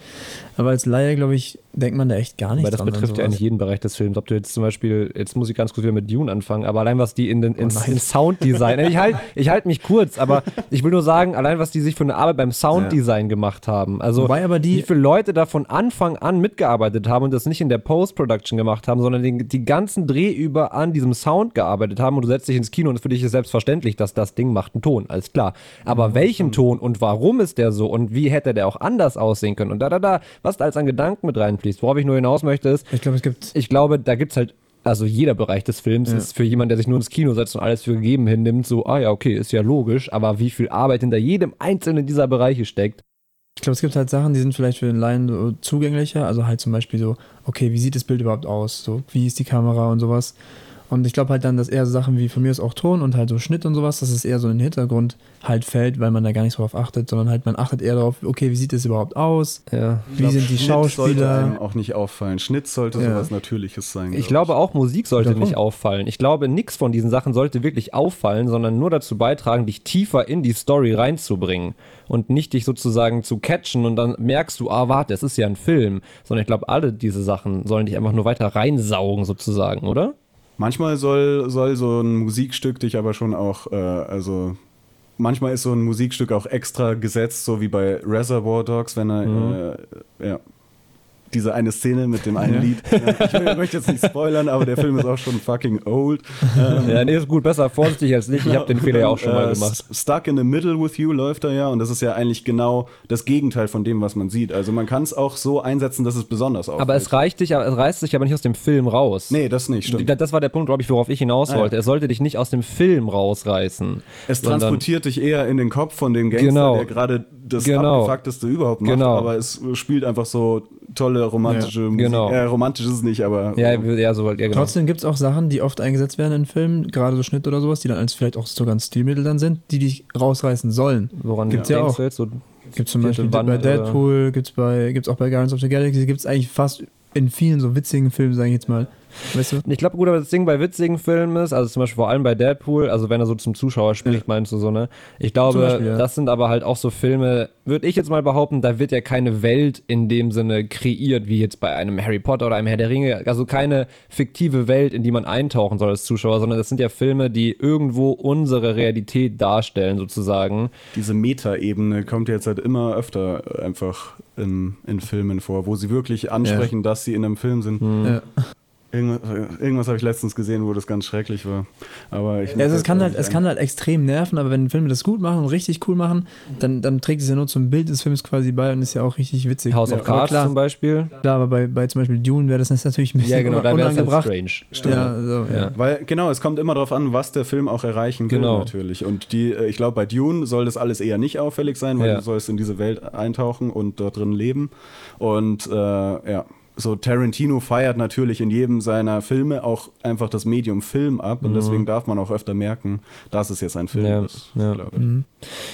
Aber als Laie, glaube ich, denkt man da echt gar nicht Weil das betrifft ja eigentlich jeden Bereich des Films. Ob du jetzt zum Beispiel, jetzt muss ich ganz kurz wieder mit Dune anfangen, aber allein was die in den ins, nein. ins Sounddesign, ich halte ich halt mich kurz, aber ich will nur sagen, allein was die sich für eine Arbeit beim Sounddesign gemacht haben. Also Wobei aber die- wie viele Leute da von Anfang an mitgearbeitet haben und das nicht in der Post-Production gemacht haben, sondern den, die ganzen Dreh über an diesem Sound gearbeitet haben und du setzt dich ins Kino und für dich ist selbstverständlich, dass das Ding macht einen Ton, alles klar. Aber welchen Ton und warum ist der so und wie hätte der auch anders aussehen können und da, da, da, was da als an Gedanken mit reinfließt. Worauf ich nur hinaus möchte ist, Ich glaube, es gibt. ich glaube, da gibt es halt, also jeder Bereich des Films ist für jemanden, der sich nur ins Kino setzt und alles für gegeben hinnimmt, so, ah ja, okay, ist ja logisch, aber wie viel Arbeit hinter jedem einzelnen dieser Bereiche steckt. Ich glaube, es gibt halt Sachen, die sind vielleicht für den Laien so zugänglicher. Also halt zum Beispiel so, okay, wie sieht das Bild überhaupt aus? So, wie ist die Kamera und sowas. Und ich glaube halt dann, dass eher so Sachen wie von mir ist auch Ton und halt so Schnitt und sowas, dass es eher so in den Hintergrund halt fällt, weil man da gar nicht so drauf achtet, sondern halt man achtet eher darauf, okay, wie sieht das überhaupt aus? Ja. Wie sind die Schnitt sollte einem Schauspieler? auch nicht auffallen. Schnitt sollte Ja. sowas Natürliches sein. Ich glaube auch, Musik sollte nicht auffallen. Ich glaube, nichts von diesen Sachen sollte wirklich auffallen, sondern nur dazu beitragen, dich tiefer in die Story reinzubringen und nicht dich sozusagen zu catchen und dann merkst du, ah, warte, es ist ja ein Film. Sondern ich glaube, alle diese Sachen sollen dich einfach nur weiter reinsaugen, sozusagen, oder? Manchmal soll, soll so ein Musikstück dich aber schon auch, äh, also manchmal ist so ein Musikstück auch extra gesetzt, so wie bei Reservoir Dogs, wenn er, Mhm. äh, ja. Diese eine Szene mit dem einen Lied. Ich möchte jetzt nicht spoilern, aber der Film ist auch schon fucking old. Ja, nee, ist gut, besser vorsichtig als nicht. Ich habe den Fehler ja auch schon mal äh, gemacht. Stuck in the Middle with You läuft da ja und das ist ja eigentlich genau das Gegenteil von dem, was man sieht. Also man kann es auch so einsetzen, dass es besonders auffällt. Aber es reicht dich, es reißt sich aber nicht aus dem Film raus. Nee, das nicht, stimmt. Das war der Punkt, glaube ich, worauf ich hinaus Ah, ja. wollte. Er sollte dich nicht aus dem Film rausreißen. Es transportiert dich eher in den Kopf von dem Gangster, Genau. der gerade das Genau. abgefuckteste überhaupt macht, Genau. aber es spielt einfach so tolle romantische Musik. genau. Äh, romantisch ist es nicht, aber Ja, ja, so, ja genau. Trotzdem gibt es auch Sachen, die oft eingesetzt werden in Filmen, gerade so Schnitt oder sowas, die dann als vielleicht auch sogar ein Stilmittel dann sind, die dich rausreißen sollen. Woran Gibt's ja denkst auch. jetzt? So, Gibt es zum Beispiel Wand bei Deadpool, gibt es bei, gibt's auch bei Guardians of the Galaxy, gibt es eigentlich fast in vielen so witzigen Filmen, sage ich jetzt mal. Weißt du? Ich glaube, gut, aber das Ding bei witzigen Filmen ist, also zum Beispiel vor allem bei Deadpool, also wenn er so zum Zuschauer spricht, meinst du so, ne? Ich glaube, Beispiel, ja. das sind aber halt auch so Filme, würde ich jetzt mal behaupten, da wird ja keine Welt in dem Sinne kreiert, wie jetzt bei einem Harry Potter oder einem Herr der Ringe, also keine fiktive Welt, in die man eintauchen soll als Zuschauer, sondern das sind ja Filme, die irgendwo unsere Realität darstellen, sozusagen. diese Meta-Ebene kommt jetzt halt immer öfter einfach in, in Filmen vor, wo sie wirklich ansprechen, dass sie in einem Film sind. Ja. Irgendwas, irgendwas habe ich letztens gesehen, wo das ganz schrecklich war. Aber ich Ja, also es kann halt, es kann halt extrem nerven, aber wenn Filme das gut machen und richtig cool machen, dann, dann trägt es ja nur zum Bild des Films quasi bei und ist ja auch richtig witzig. House of Cards klar, zum Beispiel. klar, aber bei, bei zum Beispiel Dune wäre das natürlich ein bisschen Ja, genau, da wäre es halt unangebracht. strange. Ja, so, ja. Ja. Weil, genau, es kommt immer darauf an, was der Film auch erreichen will, Genau. natürlich. Und die, äh, ich glaube, bei Dune soll das alles eher nicht auffällig sein, weil Ja. du sollst in diese Welt eintauchen und dort drin leben. Und äh, ja, so Tarantino feiert natürlich in jedem seiner Filme auch einfach das Medium Film ab und deswegen darf man auch öfter merken, dass es jetzt ein Film Mhm. Ja, ist. ja.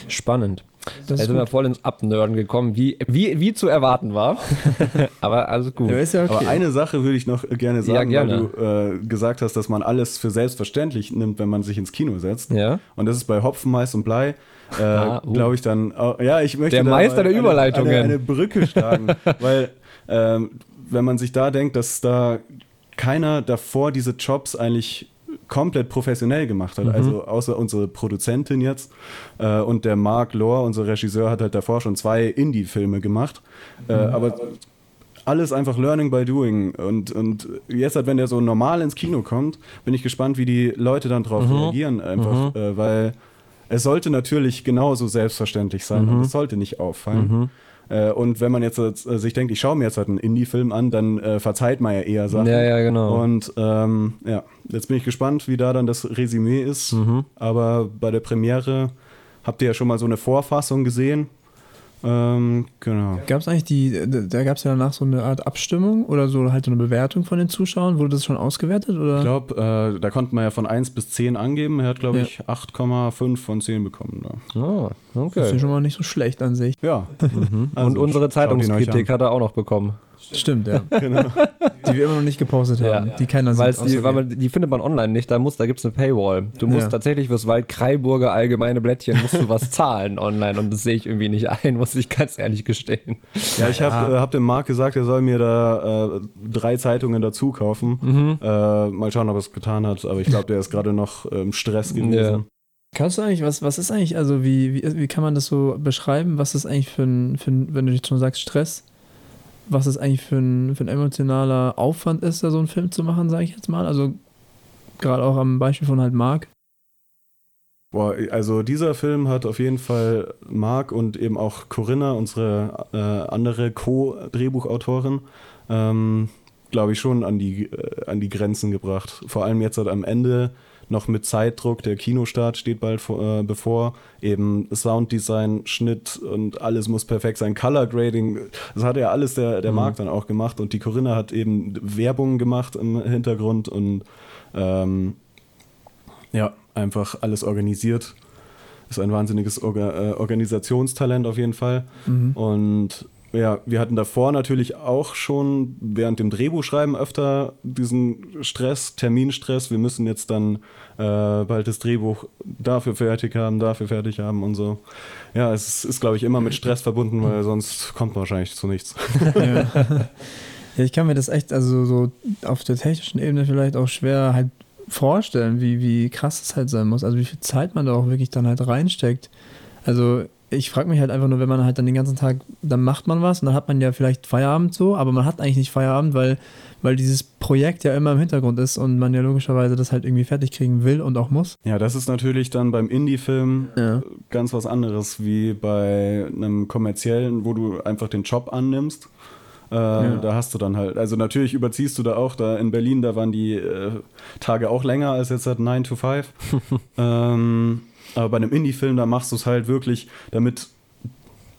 ich. Spannend. Das Da sind wir voll ins Abnörden gekommen, wie, wie, wie zu erwarten war. Aber alles gut. Ja, ist ja okay. Aber eine Sache würde ich noch gerne sagen, gerne. weil du äh, gesagt hast, dass man alles für selbstverständlich nimmt, wenn man sich ins Kino setzt. Ja. Und das ist bei Hopfen, Mais und Blei, äh, Ah, uh. glaube ich dann, auch- ja, ich möchte Der da Meister der eine, Überleitungen. Eine, eine Brücke schlagen, weil ähm, wenn man sich da denkt, dass da keiner davor diese Jobs eigentlich komplett professionell gemacht Mhm. hat, also außer unsere Produzentin jetzt äh, und der Mark Lohr, unser Regisseur, hat halt davor schon zwei Indie-Filme gemacht, äh, Mhm. aber alles einfach Learning by Doing. Und, und jetzt, halt, wenn der so normal ins Kino kommt, bin ich gespannt, wie die Leute dann drauf Mhm. reagieren, einfach, äh, weil es sollte natürlich genauso selbstverständlich sein Mhm. und es sollte nicht auffallen. Äh, und wenn man jetzt äh, sich denkt, ich schaue mir jetzt halt einen Indie-Film an, dann äh, verzeiht man ja eher Sachen. Ja, ja, genau. Und ähm, ja, jetzt bin ich gespannt, wie da dann das Resümee ist. Mhm. Aber bei der Premiere habt ihr ja schon mal so eine Vorfassung gesehen. Ähm, genau. Gab es eigentlich die, da, gab es ja danach so eine Art Abstimmung oder so halt so eine Bewertung von den Zuschauern? Wurde das schon ausgewertet? Oder? Ich glaube, äh, da konnte man ja von 1 bis 10 angeben. Er hat, glaube Ja. ich, 8,5 von 10 bekommen. Da. Oh, Das ist ja okay. schon mal nicht so schlecht an sich. Ja. Und Also, unsere ihn euch Zeitungskritik hat er auch noch bekommen. Stimmt, ja. Die wir immer noch nicht gepostet haben, die keiner sieht. die, weil man, die findet man online nicht, da, muss, da gibt es eine Paywall. Du musst Ja. tatsächlich fürs Waldkraiburger allgemeine Blättchen musst du was zahlen online und das sehe ich irgendwie nicht ein, muss ich ganz ehrlich gestehen. Ja, ich habe äh, hab dem Marc gesagt, er soll mir da äh, drei Zeitungen dazu kaufen. Mhm. Äh, mal schauen, ob er es getan hat. Aber ich glaube, der ist gerade noch im Stress gewesen. Ja. Kannst du eigentlich, was, was ist eigentlich, also wie, wie, wie kann man das so beschreiben? Was ist eigentlich für ein, für ein wenn du jetzt schon sagst, Stress, was es eigentlich für ein, für ein emotionaler Aufwand ist, da so einen Film zu machen, sage ich jetzt mal? Also gerade auch am Beispiel von halt Marc. Boah, also dieser Film hat auf jeden Fall Marc und eben auch Corinna, unsere äh, andere Co-Drehbuchautorin, ähm, glaube ich, schon an die, äh, an die Grenzen gebracht. Vor allem jetzt halt am Ende noch mit Zeitdruck, der Kinostart steht bald vor, äh, bevor, eben Sounddesign, Schnitt und alles muss perfekt sein, Color Grading, das hat ja alles der, der Marc dann auch gemacht. Und die Corinna hat eben Werbung gemacht im Hintergrund und ähm, ja, einfach alles organisiert. Ist ein wahnsinniges Orga äh, Organisationstalent auf jeden Fall. Und ja, wir hatten davor natürlich auch schon während dem Drehbuchschreiben öfter diesen Stress, Terminstress. Wir müssen jetzt dann äh, bald das Drehbuch dafür fertig haben, dafür fertig haben und so. Ja, es ist, glaube ich, immer mit Stress verbunden, weil sonst kommt man wahrscheinlich zu nichts. Ja. ja, ich kann mir das echt, also so auf der technischen Ebene vielleicht auch schwer halt vorstellen, wie, wie krass es halt sein muss. Also wie viel Zeit man da auch wirklich dann halt reinsteckt. Also ich frage mich halt einfach nur, wenn man halt dann den ganzen Tag, dann macht man was und dann hat man ja vielleicht Feierabend so, aber man hat eigentlich nicht Feierabend, weil, weil dieses Projekt ja immer im Hintergrund ist und man ja logischerweise das halt irgendwie fertig kriegen will und auch muss. Ja, das ist natürlich dann beim Indie-Film Ja. ganz was anderes wie bei einem kommerziellen, wo du einfach den Job annimmst. Äh, Da hast du dann halt, also natürlich überziehst du da auch, da in Berlin, da waren die äh, Tage auch länger als jetzt halt 9 to 5. ähm, aber bei einem Indie-Film, da machst du es halt wirklich, damit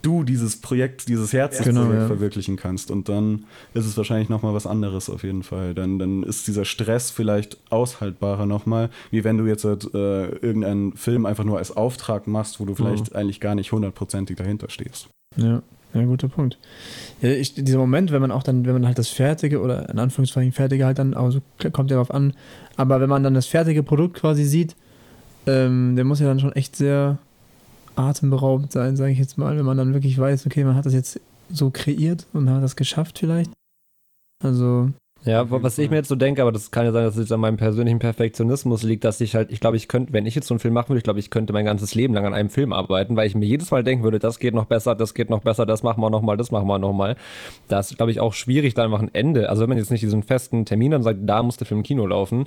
du dieses Projekt, dieses Herzensprojekt Genau, ja. verwirklichen kannst. Und dann ist es wahrscheinlich nochmal was anderes auf jeden Fall. Dann, dann ist dieser Stress vielleicht aushaltbarer nochmal, wie wenn du jetzt halt, äh, irgendeinen Film einfach nur als Auftrag machst, wo du vielleicht eigentlich gar nicht hundertprozentig dahinter stehst. Ja, ja, guter Punkt. Ja, ich, dieser Moment, wenn man auch dann, wenn man halt das fertige oder in Anführungszeichen fertige halt dann, also kommt ja darauf an, aber wenn man dann das fertige Produkt quasi sieht, ähm, der muss ja dann schon echt sehr atemberaubend sein, sage ich jetzt mal, wenn man dann wirklich weiß, okay, man hat das jetzt so kreiert und hat das geschafft vielleicht. Also, Ja, was ich mir jetzt so denke, aber das kann ja sein, dass es jetzt an meinem persönlichen Perfektionismus liegt, dass ich halt, ich glaube, ich könnte, wenn ich jetzt so einen Film machen würde, ich glaube, ich könnte mein ganzes Leben lang an einem Film arbeiten, weil ich mir jedes Mal denken würde, das geht noch besser, das geht noch besser, das machen wir nochmal, das machen wir nochmal. Das ist, glaube ich, auch schwierig, da einfach ein Ende. Also wenn man jetzt nicht diesen festen Termin dann sagt, da muss der Film im Kino laufen,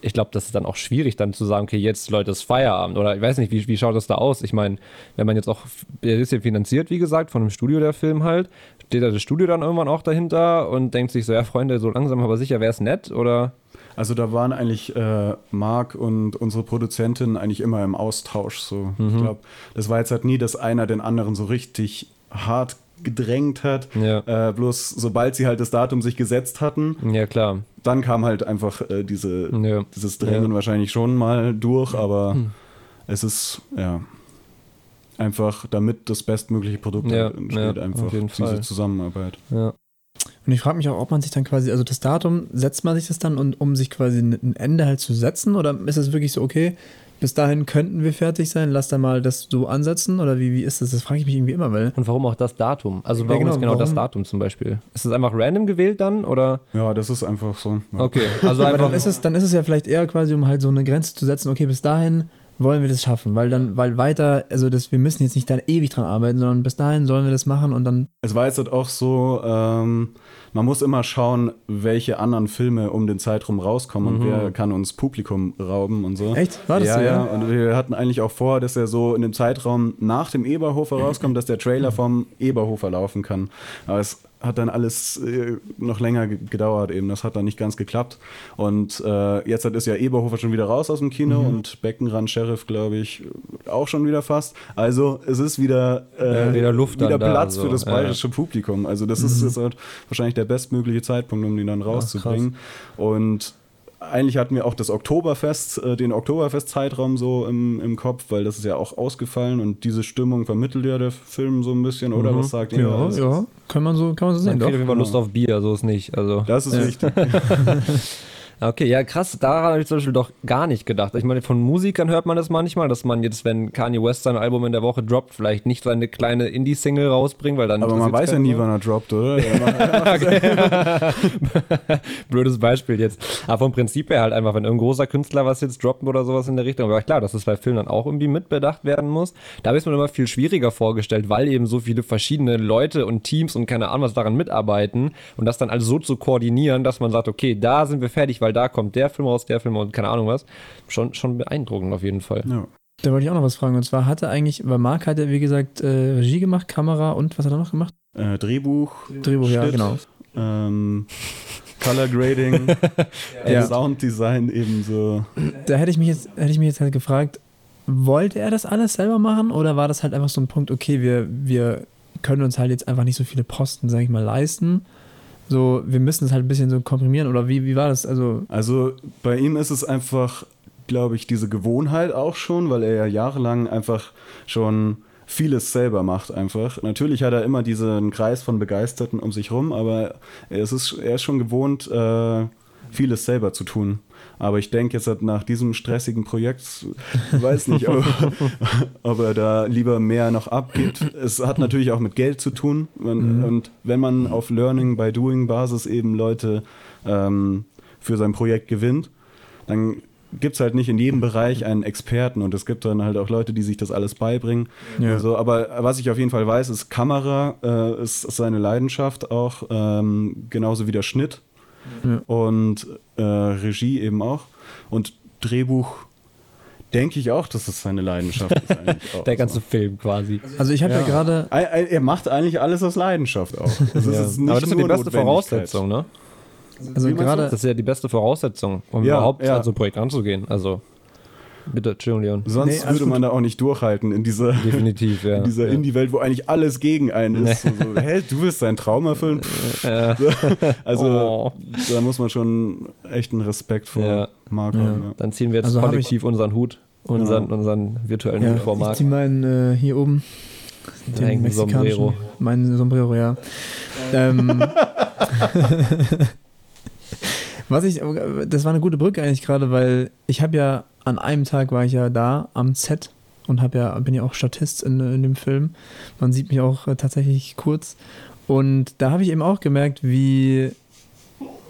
ich glaube, das ist dann auch schwierig, dann zu sagen, okay, jetzt Leute, ist Feierabend. Oder ich weiß nicht, wie, wie schaut das da aus? Ich meine, wenn man jetzt auch, der ist ja finanziert, wie gesagt, von einem Studio, der Film halt, steht da das Studio dann irgendwann auch dahinter und denkt sich so, ja, Freunde, so langsam aber sicher wäre es nett, oder? Also da waren eigentlich äh, Marc und unsere Produzentin eigentlich immer im Austausch. So. Mhm. Ich glaube, das war jetzt halt nie, dass einer den anderen so richtig hart gedrängt hat. Ja. Äh, bloß sobald sie halt das Datum sich gesetzt hatten, Ja, klar. dann kam halt einfach äh, diese, Ja. dieses Drängen wahrscheinlich schon mal durch, aber Hm. es ist ja einfach, damit das bestmögliche Produkt Ja, entsteht, ja, einfach auf jeden diese Fall. Zusammenarbeit. Ja. und ich frage mich auch, ob man sich dann quasi, also das Datum, setzt man sich das dann, und, um sich quasi ein Ende halt zu setzen? Oder ist es wirklich so, okay, bis dahin könnten wir fertig sein, lass da mal das so ansetzen? Oder wie, wie ist das? Das frage ich mich irgendwie immer, weil Und warum auch das Datum? Also Ja, warum genau, ist genau das warum- Datum zum Beispiel? Ist es einfach random gewählt dann oder? Ja, das ist einfach so. Ja. Okay, also Aber einfach. dann ist, es, dann ist es ja vielleicht eher quasi, um halt so eine Grenze zu setzen, okay, bis dahin wollen wir das schaffen, weil dann, weil weiter, also das, wir müssen jetzt nicht da ewig dran arbeiten, sondern bis dahin sollen wir das machen und dann, Es war jetzt halt auch so, ähm, man muss immer schauen, welche anderen Filme um den Zeitraum rauskommen und wer kann uns Publikum rauben und so. Mhm. Echt? War das ja, so, ja, ja? Und wir hatten eigentlich auch vor, dass er so in dem Zeitraum nach dem Eberhofer rauskommt, dass der Trailer vom Eberhofer laufen kann. Aber es hat dann alles äh, noch länger ge- gedauert eben. Das hat dann nicht ganz geklappt. Und äh, jetzt hat ist ja Eberhofer schon wieder raus aus dem Kino Mhm. und Beckenrand Sheriff, glaube ich, auch schon wieder fast. Also es ist wieder, äh, Ja, wieder Luft wieder da, Platz so. für das Ja, ja. bayerische Publikum. Also das ist jetzt halt wahrscheinlich der bestmögliche Zeitpunkt, um den dann rauszubringen. Und eigentlich hatten wir auch das Oktoberfest, äh, den Oktoberfest-Zeitraum so im, im Kopf, weil das ist ja auch ausgefallen und diese Stimmung vermittelt ja der Film so ein bisschen, oder was sagt ihr? ja, Also, ja, kann man so, kann man so Man sehen, kriegt auf jeden Fall Lust auf Bier, so ist nicht. Also. Das ist Ja. wichtig. Okay, ja krass, daran habe ich zum Beispiel doch gar nicht gedacht. Ich meine, von Musikern hört man das manchmal, dass man jetzt, wenn Kanye West sein Album in der Woche droppt, vielleicht nicht seine kleine Indie-Single rausbringt, weil dann. Aber man weiß ja nie, wann er droppt, oder? So. Blödes Beispiel jetzt. Aber vom Prinzip her halt einfach, wenn irgendein großer Künstler was jetzt droppt oder sowas in der Richtung. Aber klar, dass es bei Filmen dann auch irgendwie mitbedacht werden muss. Da habe ich es mir immer viel schwieriger vorgestellt, weil eben so viele verschiedene Leute und Teams und keine Ahnung was daran mitarbeiten und das dann also so zu koordinieren, dass man sagt, okay, da sind wir fertig, weil da kommt der Film raus, der Film und keine Ahnung was. Schon, schon beeindruckend auf jeden Fall. ja. Da wollte ich auch noch was fragen. Und zwar hatte eigentlich, weil Marc hat ja, wie gesagt, äh, Regie gemacht, Kamera und was hat er noch gemacht? Äh, Drehbuch, Drehbuch, ja, Schnitt, genau. ähm, Color Grading, Ja. Sounddesign ebenso. Da hätte ich mich jetzt, hätte ich mich jetzt halt gefragt, wollte er das alles selber machen oder war das halt einfach so ein Punkt, okay, wir, wir können uns halt jetzt einfach nicht so viele Posten, sag ich mal, leisten. So, wir müssen es halt ein bisschen so komprimieren oder wie, wie war das? Also, Also bei ihm ist es einfach, glaube ich, diese Gewohnheit auch schon, weil er ja jahrelang einfach schon vieles selber macht einfach. Natürlich hat er immer diesen Kreis von Begeisterten um sich rum, aber er ist, er ist schon gewohnt, äh, vieles selber zu tun. Aber ich denke jetzt halt nach diesem stressigen Projekt, weiß nicht, ob, ob er da lieber mehr noch abgibt. Es hat natürlich auch mit Geld zu tun. Man, Und wenn man auf Learning by Doing Basis eben Leute ähm, für sein Projekt gewinnt, dann gibt es halt nicht in jedem Bereich einen Experten und es gibt dann halt auch Leute, die sich das alles beibringen. Ja. Also, aber was ich auf jeden Fall weiß, ist Kamera äh, ist seine Leidenschaft auch, ähm, genauso wie der Schnitt Ja. und äh, Regie eben auch. Und Drehbuch denke ich auch, dass das seine Leidenschaft ist eigentlich auch. Der ganze Film quasi. Also ich habe ja, gerade, Er, macht eigentlich alles aus Leidenschaft auch. Also Ja. ist nicht Aber das ist ja die beste. Voraussetzung, ne? also gerade, Das ist ja die beste Voraussetzung, um Ja, überhaupt ja. an so ein Projekt anzugehen. Also, bitte, Entschuldigung. Sonst Nee, würde man da auch nicht durchhalten in dieser, Definitiv, ja. in dieser ja. Indie-Welt, wo eigentlich alles gegen einen ist. So, so, hä, du willst deinen Traum erfüllen? Äh, Also Oh. da muss man schon echt einen Respekt vor Ja. Marc Ja. haben. Ja. Dann ziehen wir jetzt Also kollektiv unseren Hut, unseren, unseren virtuellen ja, Hut vor ich Marc. zieh meinen äh, hier oben, hängt ein Sombrero. Mein Sombrero, ja. ähm, was ich, das war eine gute Brücke eigentlich gerade, weil ich habe ja an einem Tag war ich ja da am Set und habe ja bin ja auch Statist in, in dem Film. Man sieht mich auch äh, tatsächlich kurz. Und da habe ich eben auch gemerkt, wie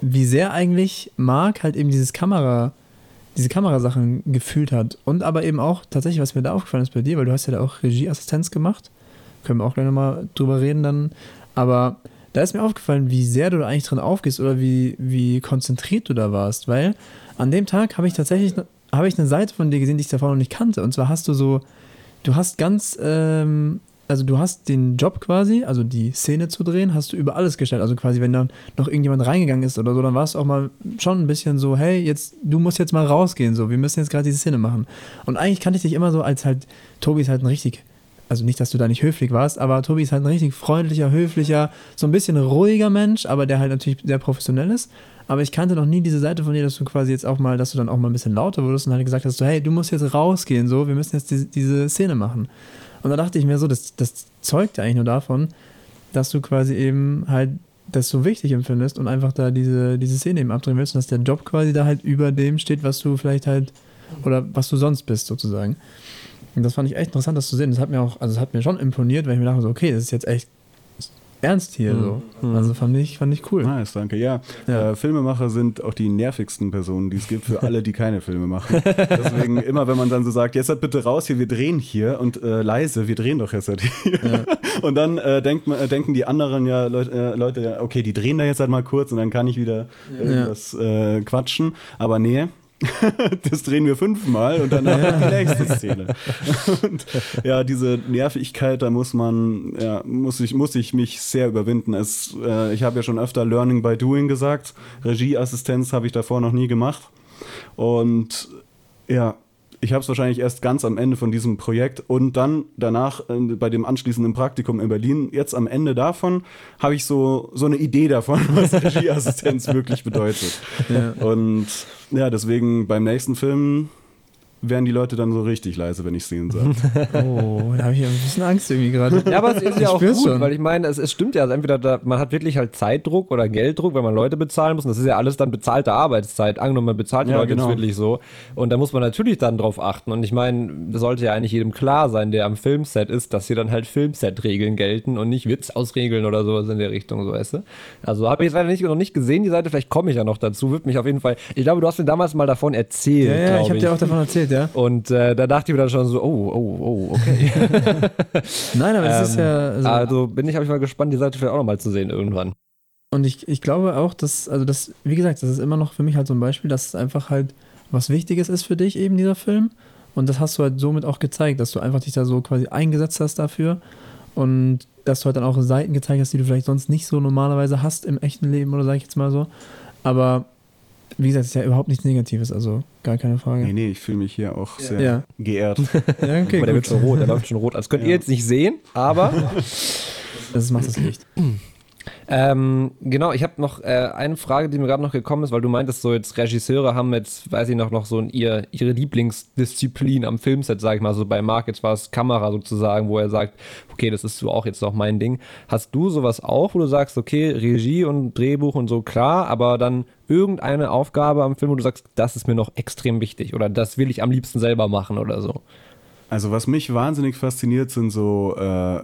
wie sehr eigentlich Marc halt eben dieses Kamera diese Kamerasachen gefühlt hat. Und aber eben auch tatsächlich, was mir da aufgefallen ist bei dir, weil du hast ja da auch Regieassistenz gemacht, können wir auch gleich nochmal drüber reden dann, aber da ist mir aufgefallen, wie sehr du da eigentlich drin aufgehst oder wie, wie konzentriert du da warst, weil an dem Tag habe ich tatsächlich habe ich eine Seite von dir gesehen, die ich davor noch nicht kannte und zwar hast du so, du hast ganz, ähm, also du hast den Job quasi, also die Szene zu drehen, hast du über alles gestellt. Also quasi, wenn dann noch irgendjemand reingegangen ist oder so, dann war es auch mal schon ein bisschen so, hey, jetzt, du musst jetzt mal rausgehen, so, wir müssen jetzt gerade diese Szene machen. Und eigentlich kannte ich dich immer so als halt, Tobi ist halt ein richtig, also nicht, dass du da nicht höflich warst, aber Tobi ist halt ein richtig freundlicher, höflicher, so ein bisschen ruhiger Mensch, aber der halt natürlich sehr professionell ist. Aber ich kannte noch nie diese Seite von dir, dass du quasi jetzt auch mal, dass du dann auch mal ein bisschen lauter wurdest und halt gesagt hast, so, hey, du musst jetzt rausgehen, so, wir müssen jetzt diese, diese Szene machen. Und da dachte ich mir so, das, das zeugt ja eigentlich nur davon, dass du quasi eben halt das so wichtig empfindest und einfach da diese, diese Szene eben abdrehen willst und dass der Job quasi da halt über dem steht, was du vielleicht halt oder was du sonst bist sozusagen. Und das fand ich echt interessant, das zu sehen. Das hat mir auch, also das hat mir schon imponiert, weil ich mir dachte so, okay, das ist jetzt echt ernst hier so. Mhm. Also fand ich, fand ich cool. Nice, danke. Ja, Ja. Äh, Filmemacher sind auch die nervigsten Personen, die es gibt für alle, die keine Filme machen. Deswegen immer, wenn man dann so sagt, jetzt halt bitte raus hier, wir drehen hier und äh, leise, wir drehen doch jetzt halt hier. Und dann äh, denkt äh, denken die anderen ja Leute, äh, Leute, ja, okay, die drehen da jetzt halt mal kurz und dann kann ich wieder irgendwas äh, quatschen. Aber nee. das drehen wir fünfmal und dann haben wir die nächste Szene. Und ja, diese Nervigkeit, da muss man, ja, muss ich, muss ich mich sehr überwinden. Es, äh, ich habe ja schon öfter Learning by Doing gesagt. Regieassistenz habe ich davor noch nie gemacht. Und ja, ich habe es wahrscheinlich erst ganz am Ende von diesem Projekt und dann danach äh, bei dem anschließenden Praktikum in Berlin, jetzt am Ende davon, habe ich so, so eine Idee davon, was Regieassistenz wirklich bedeutet. Ja. Und ja, deswegen beim nächsten Film wären die Leute dann so richtig leise, wenn ich sehen sage. Oh, da habe ich ja ein bisschen Angst irgendwie gerade. Ja, aber es ist ja auch gut, schon. weil ich meine, es, es stimmt ja, also entweder da, man hat wirklich halt Zeitdruck oder Gelddruck, wenn man Leute bezahlen muss. Und das ist ja alles dann bezahlte Arbeitszeit. Angenommen, man bezahlt die Ja, Leute genau. jetzt wirklich so. Und da muss man natürlich dann drauf achten. Und ich meine, das sollte ja eigentlich jedem klar sein, der am Filmset ist, dass hier dann halt Filmset-Regeln gelten und nicht Witzausregeln oder sowas in der Richtung, so weißt du. Also habe ich jetzt leider nicht, noch nicht gesehen, die Seite, vielleicht komme ich ja noch dazu, wird mich auf jeden Fall. Ich glaube, du hast mir damals mal davon erzählt. Ja, ja, ich habe dir auch davon erzählt, ja. Und äh, da dachte ich mir dann schon so, oh, oh, oh, okay. Nein, aber das ist Ähm, ja. Also, Also bin ich, habe ich mal gespannt, die Seite vielleicht auch nochmal zu sehen irgendwann. Und ich, ich glaube auch, dass, also das, wie gesagt, das ist immer noch für mich halt so ein Beispiel, dass es einfach halt was Wichtiges ist für dich, eben dieser Film. Und das hast du halt somit auch gezeigt, dass du einfach dich da so quasi eingesetzt hast dafür. Und dass du halt dann auch Seiten gezeigt hast, die du vielleicht sonst nicht so normalerweise hast im echten Leben oder sag ich jetzt mal so. Aber wie gesagt, es ist ja überhaupt nichts Negatives, also gar keine Frage. nee, nee, ich fühle mich hier auch sehr Ja. geehrt. Ja, okay, Aber der wird schon rot, der läuft schon rot. Das könnt ihr Ja. jetzt nicht sehen, aber Das macht das Licht. ähm, genau, ich habe noch äh, eine Frage, die mir gerade noch gekommen ist, weil du meintest, so jetzt Regisseure haben jetzt, weiß ich noch, noch so ein, ihr, ihre Lieblingsdisziplin am Filmset, sage ich mal, so bei Marc, jetzt war es Kamera sozusagen, wo er sagt, okay, das ist so auch jetzt noch mein Ding. Hast du sowas auch, wo du sagst, okay, Regie und Drehbuch und so, klar, aber dann irgendeine Aufgabe am Film, wo du sagst, das ist mir noch extrem wichtig oder das will ich am liebsten selber machen oder so? Also was mich wahnsinnig fasziniert, sind so, äh,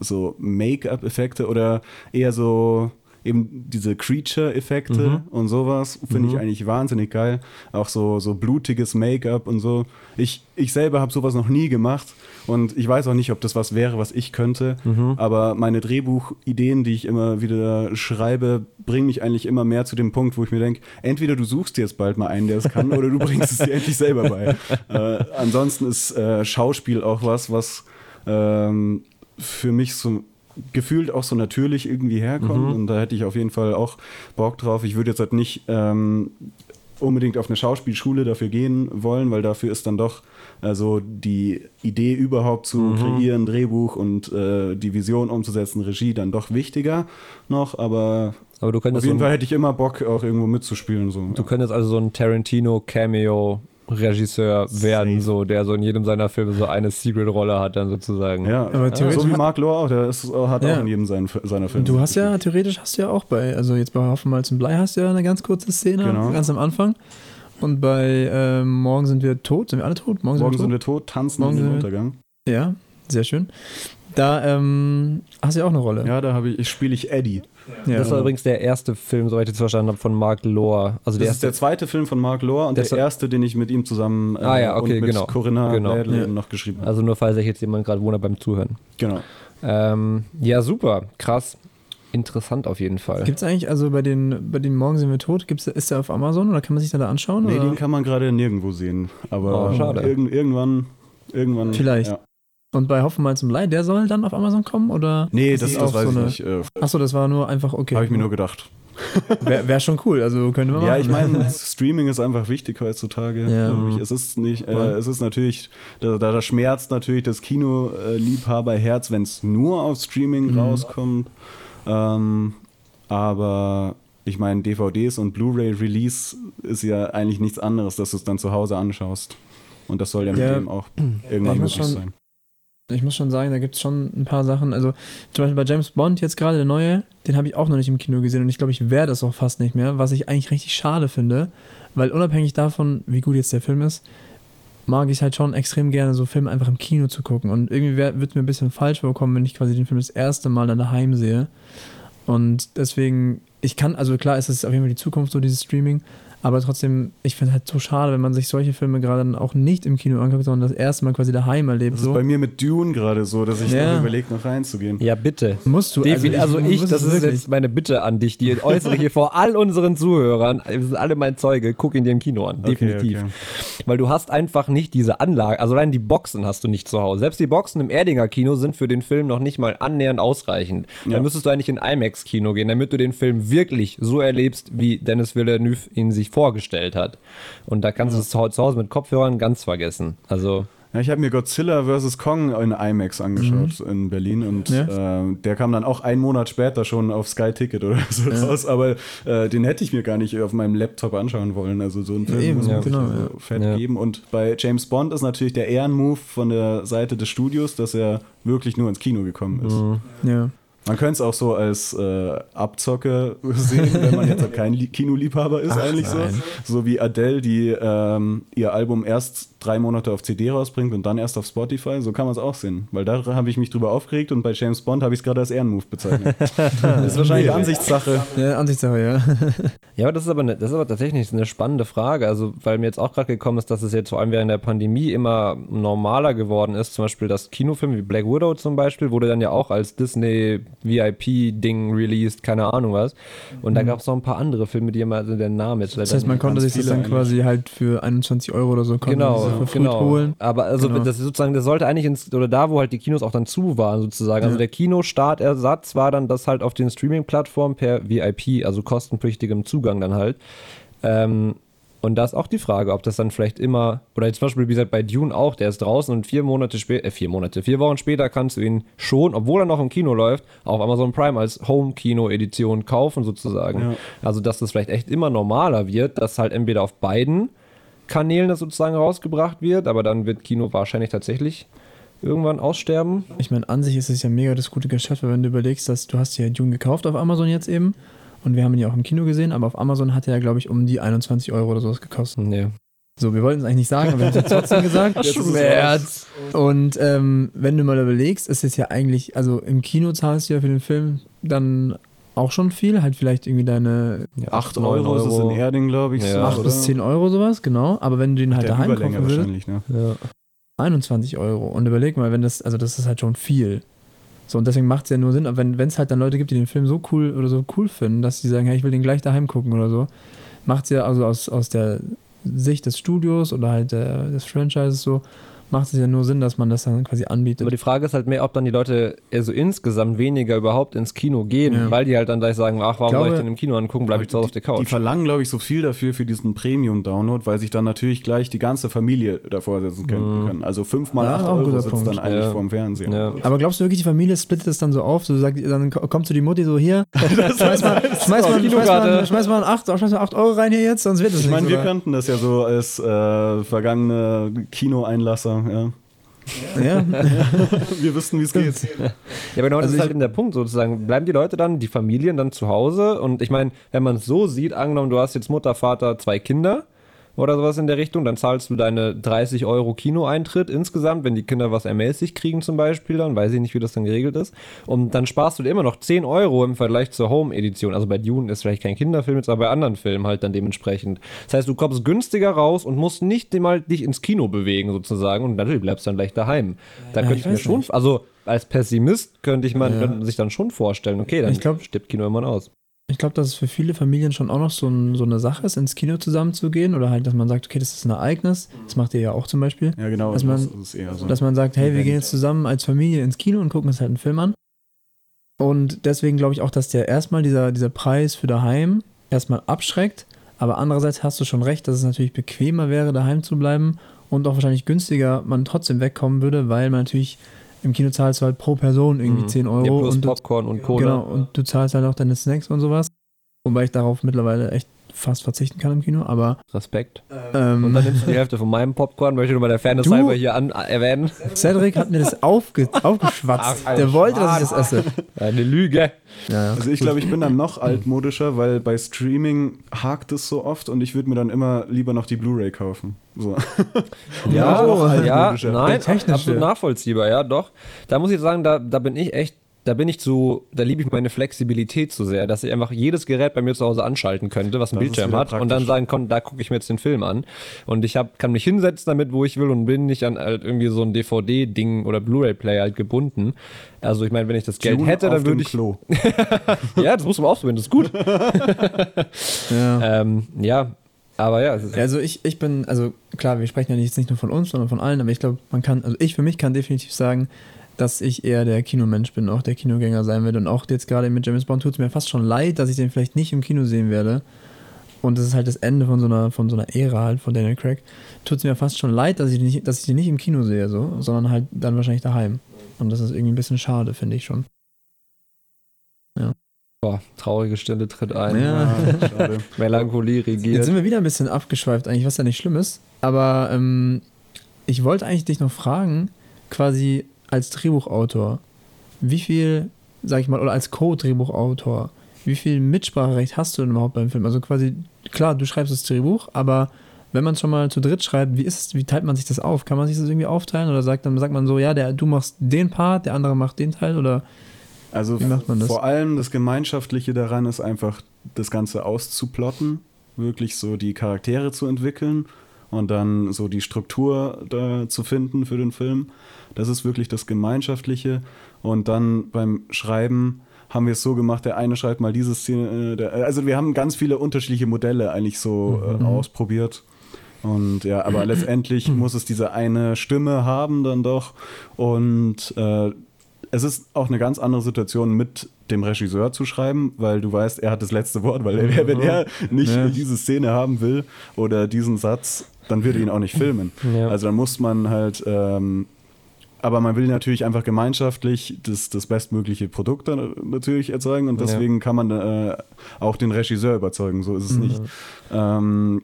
so Make-up-Effekte oder eher so eben diese Creature-Effekte und sowas finde ich eigentlich wahnsinnig geil. Auch so, so blutiges Make-up und so. Ich, ich selber habe sowas noch nie gemacht und ich weiß auch nicht, ob das was wäre, was ich könnte. Aber meine Drehbuchideen, die ich immer wieder schreibe, bringen mich eigentlich immer mehr zu dem Punkt, wo ich mir denke, entweder du suchst dir jetzt bald mal einen, der es kann, oder du bringst es dir endlich selber bei. Äh, ansonsten ist äh, Schauspiel auch was, was ähm, für mich so gefühlt auch so natürlich irgendwie herkommt. Und da hätte ich auf jeden Fall auch Bock drauf. Ich würde jetzt halt nicht ähm, unbedingt auf eine Schauspielschule dafür gehen wollen, weil dafür ist dann doch also die Idee überhaupt zu kreieren, Drehbuch und äh, die Vision umzusetzen, Regie dann doch wichtiger noch, aber Aber du auf könntest, jeden so Fall ein, hätte ich immer Bock, auch irgendwo mitzuspielen. So. du könntest also so ein Tarantino-Cameo-Regisseur werden, so, der so in jedem seiner Filme so eine Secret-Rolle hat, dann sozusagen. ja, Aber theoretisch so wie Mark Lohr auch, der ist, hat Ja. auch in jedem seinen, seiner Filme. Du hast ja, theoretisch hast du ja auch bei, also jetzt bei Hoffenmalz und Blei hast du ja eine ganz kurze Szene, Genau. ganz am Anfang. Und bei ähm, Morgen sind wir tot, sind wir alle tot? Morgen, Morgen sind sind wir tot, tanzen Morgen in den Untergang. Ja, sehr schön. Da ähm, hast du ja auch eine Rolle. Ja, da habe ich, ich spiele ich Eddie. Ja. Das war übrigens der erste Film, soweit ich das verstanden habe, von Mark Lohr. Also der Das ist der zweite Film von Mark Lohr und Das- der erste, den ich mit ihm zusammen äh, Ah ja, okay, und mit genau. Corinna Genau. Ja. noch geschrieben habe. Also nur falls sich jetzt jemand gerade wundert beim Zuhören. Genau. Ähm, ja, super. Krass. Interessant auf jeden Fall. Gibt es eigentlich, also bei den, bei den Morgen sind wir tot, gibt's, ist der auf Amazon oder kann man sich da, da anschauen? Nee, oder? den kann man gerade nirgendwo sehen. Aber Oh, schade. Irgend, irgendwann, irgendwann. Vielleicht. Ja. Und bei Hoffenmalz und Blei, der soll dann auf Amazon kommen? Oder Nee, ist das, das auch weiß so ich eine- nicht. Äh, Achso, das war nur einfach, okay. Habe ich mir nur gedacht. Wäre wär schon cool, also könnte man Ja, machen. ich meine, Streaming ist einfach wichtig heutzutage. Ja. Es ist nicht, äh, es ist natürlich, da, da da schmerzt natürlich das Kino-Liebhaberherz, wenn es nur auf Streaming Mhm. rauskommt. Ähm, aber ich meine, DVDs und Blu-ray-Release ist ja eigentlich nichts anderes, dass du es dann zu Hause anschaust. Und das soll ja mit Ja. dem auch irgendwann möglich sein. Ich muss schon sagen, da gibt es schon ein paar Sachen. Also zum Beispiel bei James Bond jetzt gerade der neue, den habe ich auch noch nicht im Kino gesehen und ich glaube, ich werde es auch fast nicht mehr, was ich eigentlich richtig schade finde, weil unabhängig davon, wie gut jetzt der Film ist, mag ich halt schon extrem gerne, so Filme einfach im Kino zu gucken. Und irgendwie wird mir ein bisschen falsch vorkommen, wenn ich quasi den Film das erste Mal dann daheim sehe. Und deswegen, ich kann, also klar ist es auf jeden Fall die Zukunft, so dieses Streaming, aber trotzdem, ich finde es halt so schade, wenn man sich solche Filme gerade dann auch nicht im Kino anguckt, sondern das erste Mal quasi daheim erlebt. Das so. ist bei mir mit Dune gerade so, dass ich Ja. noch überlege, noch reinzugehen. Ja, bitte. Musst du. Also ich, muss das es ist wirklich. jetzt meine Bitte an dich, die äußere hier vor all unseren Zuhörern, wir sind alle mein Zeuge, guck ihn dir im Kino an, definitiv. okay. Weil du hast einfach nicht diese Anlage, also allein die Boxen hast du nicht zu Hause. Selbst die Boxen im Erdinger Kino sind für den Film noch nicht mal annähernd ausreichend. Ja. Dann müsstest du eigentlich in IMAX-Kino gehen, damit du den Film wirklich so erlebst, wie Dennis Villeneuve ihn sich vorgestellt hat. Und da kannst du es zu Hause mit Kopfhörern ganz vergessen. Also, Ja, ich habe mir Godzilla vs. Kong in IMAX angeschaut in Berlin und Ja. äh, der kam dann auch einen Monat später schon auf Sky Ticket oder so raus, aber äh, den hätte ich mir gar nicht auf meinem Laptop anschauen wollen. Also so einen Film eben, muss man ja, genau, so ja. fett Ja. geben. Und bei James Bond ist natürlich der Ehrenmove von der Seite des Studios, dass er wirklich nur ins Kino gekommen ist. Ja. Man könnte es auch so als äh, Abzocke sehen, wenn man jetzt kein Li- Kinoliebhaber ist, eigentlich nein. so. So wie Adele, die ähm, ihr Album erst drei Monate auf CD rausbringt und dann erst auf Spotify. So kann man es auch sehen. Weil da habe ich mich drüber aufgeregt und bei James Bond habe ich es gerade als Ehrenmove bezeichnet. das ist wahrscheinlich Ansichtssache. Ja, Ansichtssache, ja. Ja, aber das ist aber, eine, das ist aber tatsächlich eine spannende Frage. Also, weil mir jetzt auch gerade gekommen ist, dass es jetzt vor allem während der Pandemie immer normaler geworden ist. Zum Beispiel das Kinofilm wie Black Widow zum Beispiel wurde dann ja auch als Disney VIP-Ding released, keine Ahnung was. Und da gab es noch ein paar andere Filme, die immer, also der Name ist Mhm. Das heißt, man konnte sich das dann quasi halt für 21 Euro oder so konnte Genau, verfrüht genau. holen. Aber also Genau. das ist sozusagen, das sollte eigentlich ins, oder da, wo halt die Kinos auch dann zu waren, sozusagen. Also Ja. der Kinostartersatz war dann das halt auf den Streaming-Plattformen per VIP, also kostenpflichtigem Zugang dann halt. Ähm, und da ist auch die Frage, ob das dann vielleicht immer, oder jetzt zum Beispiel, wie gesagt, bei Dune auch, der ist draußen und vier Monate später, äh, vier Monate, vier Wochen später kannst du ihn schon, obwohl er noch im Kino läuft, auf Amazon Prime als Home-Kino-Edition kaufen sozusagen. Ja. Also, dass das vielleicht echt immer normaler wird, dass halt entweder auf beiden Kanälen das sozusagen rausgebracht wird, aber dann wird Kino wahrscheinlich tatsächlich irgendwann aussterben. Ich meine, an sich ist es ja mega das gute Geschäft, weil wenn du überlegst, dass du hast ja Dune gekauft auf Amazon jetzt eben und wir haben ihn ja auch im Kino gesehen, aber auf Amazon hat er ja, glaube ich, um die 21 Euro oder sowas gekostet. Nee. So, wir wollten es eigentlich nicht sagen, aber wir haben es ja trotzdem gesagt. Jetzt ist es Schmerz. Und ähm, wenn du mal überlegst, ist es ja eigentlich, also im Kino zahlst du ja für den Film dann auch schon viel. Halt vielleicht irgendwie deine Ja, 8 neun Euro, ist es in Erding, glaube ich. Ja. so, 8 bis oder? 10 Euro sowas, genau. Aber wenn du den halt daheim kaufen würdest, wahrscheinlich, ne? Ja. 21 Euro. Und überleg mal, wenn das, also das ist halt schon viel. So, und deswegen macht es ja nur Sinn, aber wenn es halt dann Leute gibt, die den Film so cool oder so cool finden, dass die sagen, hey, ich will den gleich daheim gucken oder so, macht es ja also aus, aus der Sicht des Studios oder halt der, des Franchises so, macht es ja nur Sinn, dass man das dann quasi anbietet. Aber die Frage ist halt mehr, ob dann die Leute eher so insgesamt weniger überhaupt ins Kino gehen, Ja. weil die halt dann gleich sagen, ach, warum Ich glaube- soll ich denn im Kino angucken, bleibe ich zu Hause auf der Die Couch. verlangen, glaube ich, so viel dafür für diesen Premium-Download, weil sich dann natürlich gleich die ganze Familie davor setzen können. können. Also 5 mal Ja, 8 auch ein Euro sitzt Punkt. dann eigentlich Ja. vorm Fernseher. Ja. aber glaubst du wirklich, die Familie splittet das dann so auf? So sagt, dann ko- kommt so die Mutti so hier, schmeiß mal, schmeiß mal, schmeiß Kinokarte. mal, schmeiß mal 8, schmeiß mal 8 Euro rein hier jetzt, sonst wird es Ich nicht. meine, wir oder? kannten das ja so als äh, vergangene Kinoeinlasser. Ja. Ja, Wir wüssten, wie es geht. Ja, aber genau, das Also ist halt ich- eben der Punkt sozusagen. Bleiben die Leute dann, die Familien dann zu Hause? Und ich meine, wenn man es so sieht, angenommen, du hast jetzt Mutter, Vater, zwei Kinder oder sowas in der Richtung, dann zahlst du deine 30 Euro Kinoeintritt insgesamt, wenn die Kinder was ermäßigt kriegen zum Beispiel, dann weiß ich nicht, wie das dann geregelt ist. Und dann sparst du dir immer noch 10 Euro im Vergleich zur Home-Edition. Also bei Dune ist vielleicht kein Kinderfilm jetzt, aber bei anderen Filmen halt dann dementsprechend. Das heißt, du kommst günstiger raus und musst nicht mal dich ins Kino bewegen sozusagen und natürlich bleibst du dann gleich daheim. Da Ja, könnte ich ich mir schon, nicht. also als Pessimist könnte ich man Ja. sich dann schon vorstellen, okay, dann glaub- stirbt Kino immer aus. Ich glaube, dass es für viele Familien schon auch noch so, ein, so eine Sache ist, ins Kino zusammenzugehen oder halt, dass man sagt, okay, das ist ein Ereignis. Das macht ihr ja auch zum Beispiel. Ja, genau. Dass das man- eher so. Dass man sagt, hey, wir gehen jetzt zusammen als Familie ins Kino und gucken uns halt einen Film an. Und deswegen glaube ich auch, dass der erstmal dieser, dieser Preis für daheim erstmal abschreckt. Aber andererseits hast du schon recht, dass es natürlich bequemer wäre, daheim zu bleiben und auch wahrscheinlich günstiger man trotzdem wegkommen würde, weil man natürlich im Kino zahlst du halt pro Person irgendwie Mhm. 10 Euro. Ja, plus und du, Popcorn und Cola. Genau, und du zahlst halt auch deine Snacks und sowas. Wobei ich darauf mittlerweile echt fast verzichten kann im Kino, aber Respekt. ähm, Und dann nimmst du die Hälfte von meinem Popcorn, möchte ich nur mal der Fairness halber hier an, erwähnen. Cedric hat mir das aufge aufgeschwatzt. Ach, Der wollte, dass ich das esse. Eine Lüge. Ja, ja. Also ich glaube, ich bin dann noch altmodischer, weil bei Streaming hakt es so oft und ich würde mir dann immer lieber noch die Blu-ray kaufen. So. Ja, ja, altmodischer. nein, absolut nachvollziehbar, ja, doch. Da muss ich sagen, da, da bin ich echt, da bin ich zu, da liebe ich meine Flexibilität zu sehr, dass ich einfach jedes Gerät bei mir zu Hause anschalten könnte, was einen Das Bildschirm hat und dann praktisch. sagen kann, da gucke ich mir jetzt den Film an. Und ich hab, kann mich hinsetzen damit, wo ich will und bin nicht an halt irgendwie so ein DVD-Ding oder Blu-ray-Player halt gebunden. Also ich meine, wenn ich das Geld Dune hätte, dann würde ich. Klo. Ja, das muss man ausprobieren, das ist gut. ja. ähm, ja, aber ja, Also ich, ich bin, also klar, wir sprechen ja jetzt nicht nur von uns, sondern von allen, aber ich glaube, man kann, also ich für mich kann definitiv sagen, dass ich eher der Kinomensch bin, auch der Kinogänger sein werde. Und auch jetzt gerade mit James Bond tut es mir fast schon leid, dass ich den vielleicht nicht im Kino sehen werde. Und das ist halt das Ende von so einer, von so einer Ära halt von Daniel Craig. Tut es mir fast schon leid, dass ich, den nicht, dass ich den nicht im Kino sehe, so, sondern halt dann wahrscheinlich daheim. Und das ist irgendwie ein bisschen schade, finde ich schon. boah, traurige Stille tritt ein. Ja. Schade. Melancholie Jetzt regiert. sind wir wieder ein bisschen abgeschweift eigentlich, was ja nicht schlimm ist. Aber ähm, ich wollte eigentlich dich noch fragen, quasi als Drehbuchautor, wie viel, sag ich mal, oder als Co-Drehbuchautor, wie viel Mitspracherecht hast du denn überhaupt beim Film? Also quasi, klar, du schreibst das Drehbuch, aber wenn man es schon mal zu dritt schreibt, wie ist es, wie teilt man sich das auf? Kann man sich das irgendwie aufteilen oder sagt dann sagt man so, ja, der, du machst den Part, der andere macht den Teil oder Also Wie macht man das? vor allem das Gemeinschaftliche daran ist einfach, das Ganze auszuplotten, wirklich so die Charaktere zu entwickeln und dann so die Struktur da zu finden für den Film. Das ist wirklich das Gemeinschaftliche. Und dann beim Schreiben haben wir es so gemacht, der eine schreibt mal diese Szene, äh, der, also wir haben ganz viele unterschiedliche Modelle eigentlich so äh, ausprobiert. Und ja, aber letztendlich muss es diese eine Stimme haben dann doch. Und äh, es ist auch eine ganz andere Situation mit dem Regisseur zu schreiben, weil du weißt, er hat das letzte Wort, weil er, wenn er nicht Ja. diese Szene haben will oder diesen Satz, dann wird er ihn auch nicht filmen. Ja. Also dann muss man halt, ähm, aber man will natürlich einfach gemeinschaftlich das, das bestmögliche Produkt dann natürlich erzeugen und Ja. deswegen kann man äh, auch den Regisseur überzeugen, so ist es nicht. Ähm,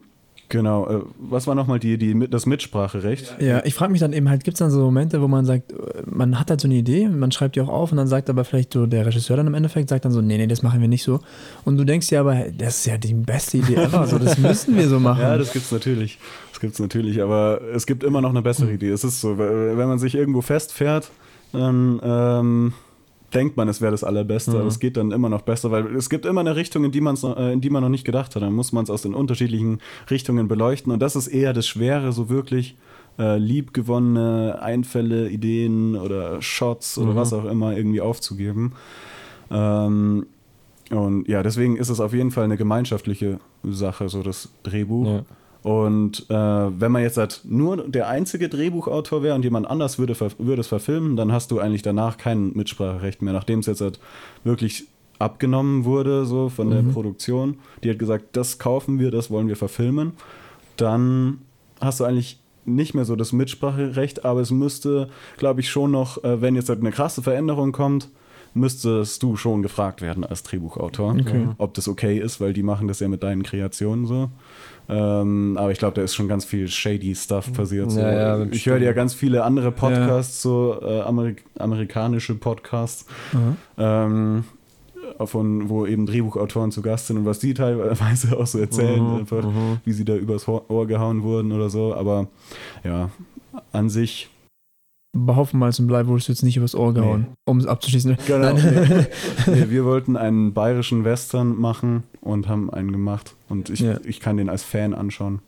genau, äh, was war nochmal die, die, das Mitspracherecht? Ja, ich frage mich dann eben halt, gibt es dann so Momente, wo man sagt, äh, man hat halt so eine Idee, man schreibt die auch auf und dann sagt aber vielleicht so der Regisseur dann im Endeffekt, sagt dann so, nee, nee, das machen wir nicht so. Und du denkst dir aber, das ist ja die beste Idee ever, so, das müssen wir so machen. Ja, das gibt's natürlich. Das gibt's natürlich, aber es gibt immer noch eine bessere Idee. Es ist so, wenn man sich irgendwo festfährt, dann, ähm, denkt man, es wäre das Allerbeste, Mhm. aber es geht dann immer noch besser, weil es gibt immer eine Richtung, in die, man's äh, in die man noch nicht gedacht hat. Dann muss man es aus den unterschiedlichen Richtungen beleuchten und das ist eher das Schwere, so wirklich äh, liebgewonnene Einfälle, Ideen oder Shots oder Mhm. was auch immer irgendwie aufzugeben. Ähm, und ja, deswegen ist es auf jeden Fall eine gemeinschaftliche Sache, so das Drehbuch. Ja. Und äh, wenn man jetzt halt nur der einzige Drehbuchautor wäre und jemand anders würde, würde es verfilmen, dann hast du eigentlich danach kein Mitspracherecht mehr, nachdem es jetzt halt wirklich abgenommen wurde, so von der Produktion. Die hat gesagt, das kaufen wir, das wollen wir verfilmen. Dann hast du eigentlich nicht mehr so das Mitspracherecht, aber es müsste, glaube ich, schon noch, äh, wenn jetzt halt eine krasse Veränderung kommt, müsstest du schon gefragt werden als Drehbuchautor, Okay. ob das okay ist, weil die machen das ja mit deinen Kreationen so. Ähm, aber ich glaube, da ist schon ganz viel shady Stuff passiert. So. Ja, ja, ich höre ja ganz viele andere Podcasts, so äh, Amerik amerikanische Podcasts, ähm, von wo eben Drehbuchautoren zu Gast sind und was die teilweise auch so erzählen, Mhm, einfach, wie sie da übers Ohr gehauen wurden oder so. Aber ja, an sich Bei Hoffenmalz und Blei wurdest du jetzt nicht übers Ohr gehauen, um es abzuschließen. Genau. Nein. Nee, wir wollten einen bayerischen Western machen und haben einen gemacht. Und ich, Ja. ich kann den als Fan anschauen.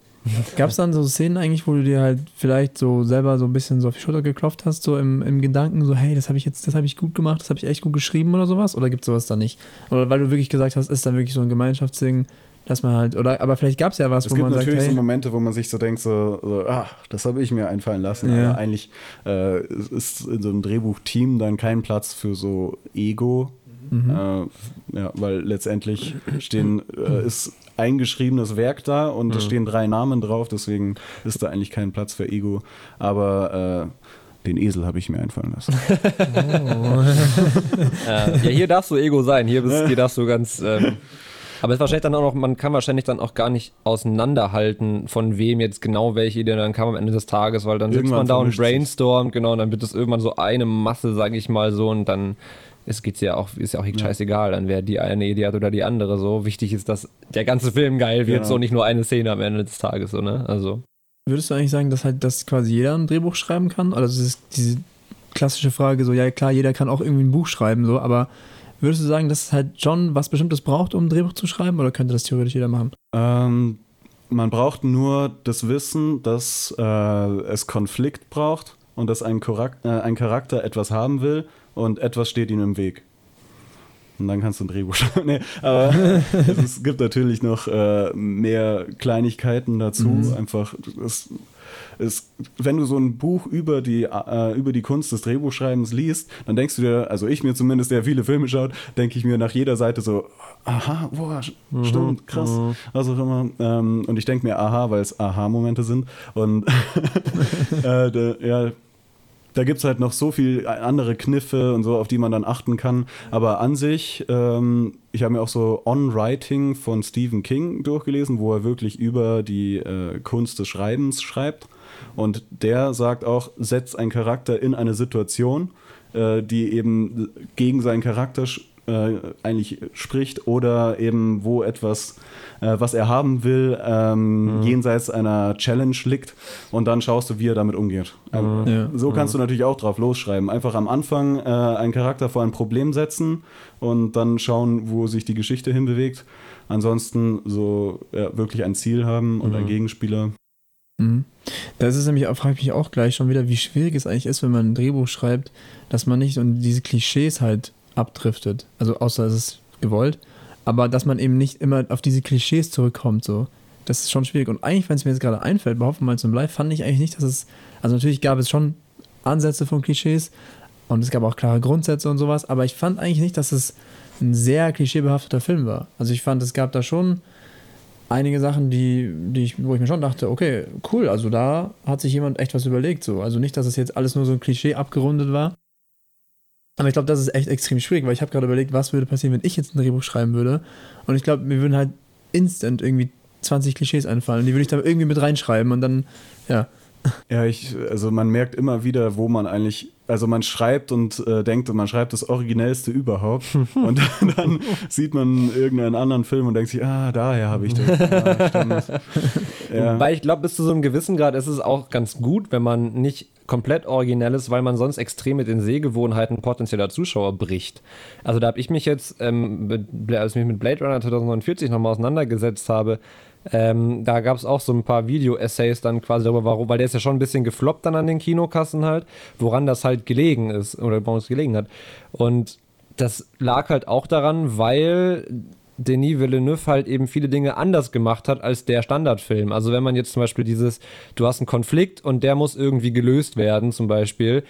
Gab es dann so Szenen eigentlich, wo du dir halt vielleicht so selber so ein bisschen so auf die Schulter geklopft hast, so im, im Gedanken, so, hey, das habe ich jetzt, das habe ich gut gemacht, das habe ich echt gut geschrieben oder sowas? Oder gibt es sowas da nicht? Oder weil du wirklich gesagt hast, ist dann wirklich so ein Gemeinschaftsding, dass man halt, oder aber vielleicht gab es ja was, Es wo gibt man sagt, natürlich so Momente, wo man sich so denkt, so, so ah, das habe ich mir einfallen lassen. Ja. Aber eigentlich äh, ist in so einem Drehbuchteam dann kein Platz für so Ego. Mhm. Äh, ja, weil letztendlich stehen, äh, ist eingeschriebenes Werk da und Mhm. es stehen drei Namen drauf, deswegen ist da eigentlich kein Platz für Ego. Aber äh, den Esel habe ich mir einfallen lassen. Äh, ja, hier darfst du Ego sein. Hier, bist, hier darfst du ganz. Ähm, aber es ist wahrscheinlich dann auch noch, man kann wahrscheinlich dann auch gar nicht auseinanderhalten, von wem jetzt genau welche Idee dann kam am Ende des Tages, weil dann sitzt Irgendwann man da und brainstormt, genau, und dann wird das irgendwann so eine Masse, sage ich mal so, und dann es geht's ja auch, ist ja auch scheißegal, dann wer die eine Idee hat oder die andere so. Wichtig ist, dass der ganze Film geil wird, Genau. so nicht nur eine Szene am Ende des Tages, so, ne? Also. würdest du eigentlich sagen, dass halt, dass quasi jeder ein Drehbuch schreiben kann? Oder das ist diese klassische Frage, so, ja klar, jeder kann auch irgendwie ein Buch schreiben, so, aber würdest du sagen, dass halt schon was Bestimmtes braucht, um ein Drehbuch zu schreiben, oder könnte das theoretisch jeder machen? Ähm, man braucht nur das Wissen, dass äh, es Konflikt braucht und dass ein, Charak äh, ein Charakter etwas haben will und etwas steht ihm im Weg. Und dann kannst du ein Drehbuch schreiben. nee, aber es, gibt natürlich noch äh, mehr Kleinigkeiten dazu. Einfach, es, es, wenn du so ein Buch über die, äh, über die Kunst des Drehbuchschreibens liest, dann denkst du dir, also ich mir zumindest, der viele Filme schaut, denke ich mir nach jeder Seite so, aha, boah, stimmt, krass, was auch immer. Ähm, und ich denke mir, aha, weil es Aha-Momente sind. Und äh, da, ja, da gibt es halt noch so viel andere Kniffe und so, auf die man dann achten kann. Aber an sich, ähm, ich habe mir auch so On-Writing von Stephen King durchgelesen, wo er wirklich über die äh, Kunst des Schreibens schreibt. Und der sagt auch, setzt einen Charakter in eine Situation, äh, die eben gegen seinen Charakter äh, eigentlich spricht oder eben wo etwas, äh, was er haben will, ähm, jenseits einer Challenge liegt und dann schaust du, wie er damit umgeht. Ähm, Ja. So kannst du natürlich auch drauf losschreiben. Einfach am Anfang äh, einen Charakter vor ein Problem setzen und dann schauen, wo sich die Geschichte hinbewegt. Ansonsten so ja, wirklich ein Ziel haben und einen Gegenspieler. Das ist nämlich, frage ich mich auch gleich schon wieder, wie schwierig es eigentlich ist, wenn man ein Drehbuch schreibt, dass man nicht in diese Klischees halt abdriftet. Also außer es ist gewollt. Aber dass man eben nicht immer auf diese Klischees zurückkommt, so. Das ist schon schwierig. Und eigentlich, wenn es mir jetzt gerade einfällt, bei Hoffen mal zum Live, fand ich eigentlich nicht, dass es. Also natürlich gab es schon Ansätze von Klischees und es gab auch klare Grundsätze und sowas, aber ich fand eigentlich nicht, dass es ein sehr klischeebehafteter Film war. Also ich fand, es gab da schon einige Sachen, die, die ich, wo ich mir schon dachte, okay, cool, also da hat sich jemand echt was überlegt. So. Also nicht, dass es jetzt alles nur so ein Klischee abgerundet war. Aber ich glaube, das ist echt extrem schwierig, weil ich habe gerade überlegt, was würde passieren, wenn ich jetzt ein Drehbuch schreiben würde. Und ich glaube, mir würden halt instant irgendwie 20 Klischees einfallen. Die würde ich da irgendwie mit reinschreiben und dann, ja. Ja, ich, also man merkt immer wieder, wo man eigentlich, also man schreibt und äh, denkt, man schreibt das Originellste überhaupt und dann, dann sieht man irgendeinen anderen Film und denkt sich, ah, daher habe ich das. Stimmt. ja. Weil ich glaube, bis zu so einem gewissen Grad ist es auch ganz gut, wenn man nicht komplett originell ist, weil man sonst extrem mit den Sehgewohnheiten potenzieller Zuschauer bricht. Also da habe ich mich jetzt, ähm, als ich mich mit Blade Runner 2049 nochmal auseinandergesetzt habe, ähm, da gab es auch so ein paar Video-Essays dann quasi darüber, warum, weil der ist ja schon ein bisschen gefloppt dann an den Kinokassen halt, woran das halt gelegen ist oder woran es gelegen hat. Und das lag halt auch daran, weil Denis Villeneuve halt eben viele Dinge anders gemacht hat als der Standardfilm. Also wenn man jetzt zum Beispiel dieses, du hast einen Konflikt und der muss irgendwie gelöst werden, zum Beispiel,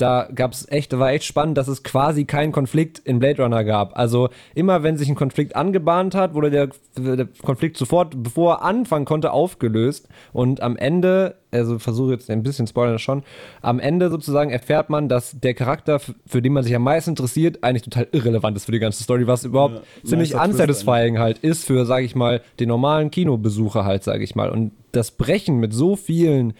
da gab es echt, war echt spannend, dass es quasi keinen Konflikt in Blade Runner gab. Also immer wenn sich ein Konflikt angebahnt hat, wurde der, der Konflikt sofort, bevor er anfangen konnte, aufgelöst. Und am Ende, also versuche jetzt ein bisschen spoilern schon, am Ende sozusagen erfährt man, dass der Charakter, für den man sich am meisten interessiert, eigentlich total irrelevant ist für die ganze Story, was überhaupt Ja, ziemlich unsatisfying halt ist für, sage ich mal, den normalen Kinobesucher halt, sage ich mal. Und das Brechen mit so vielen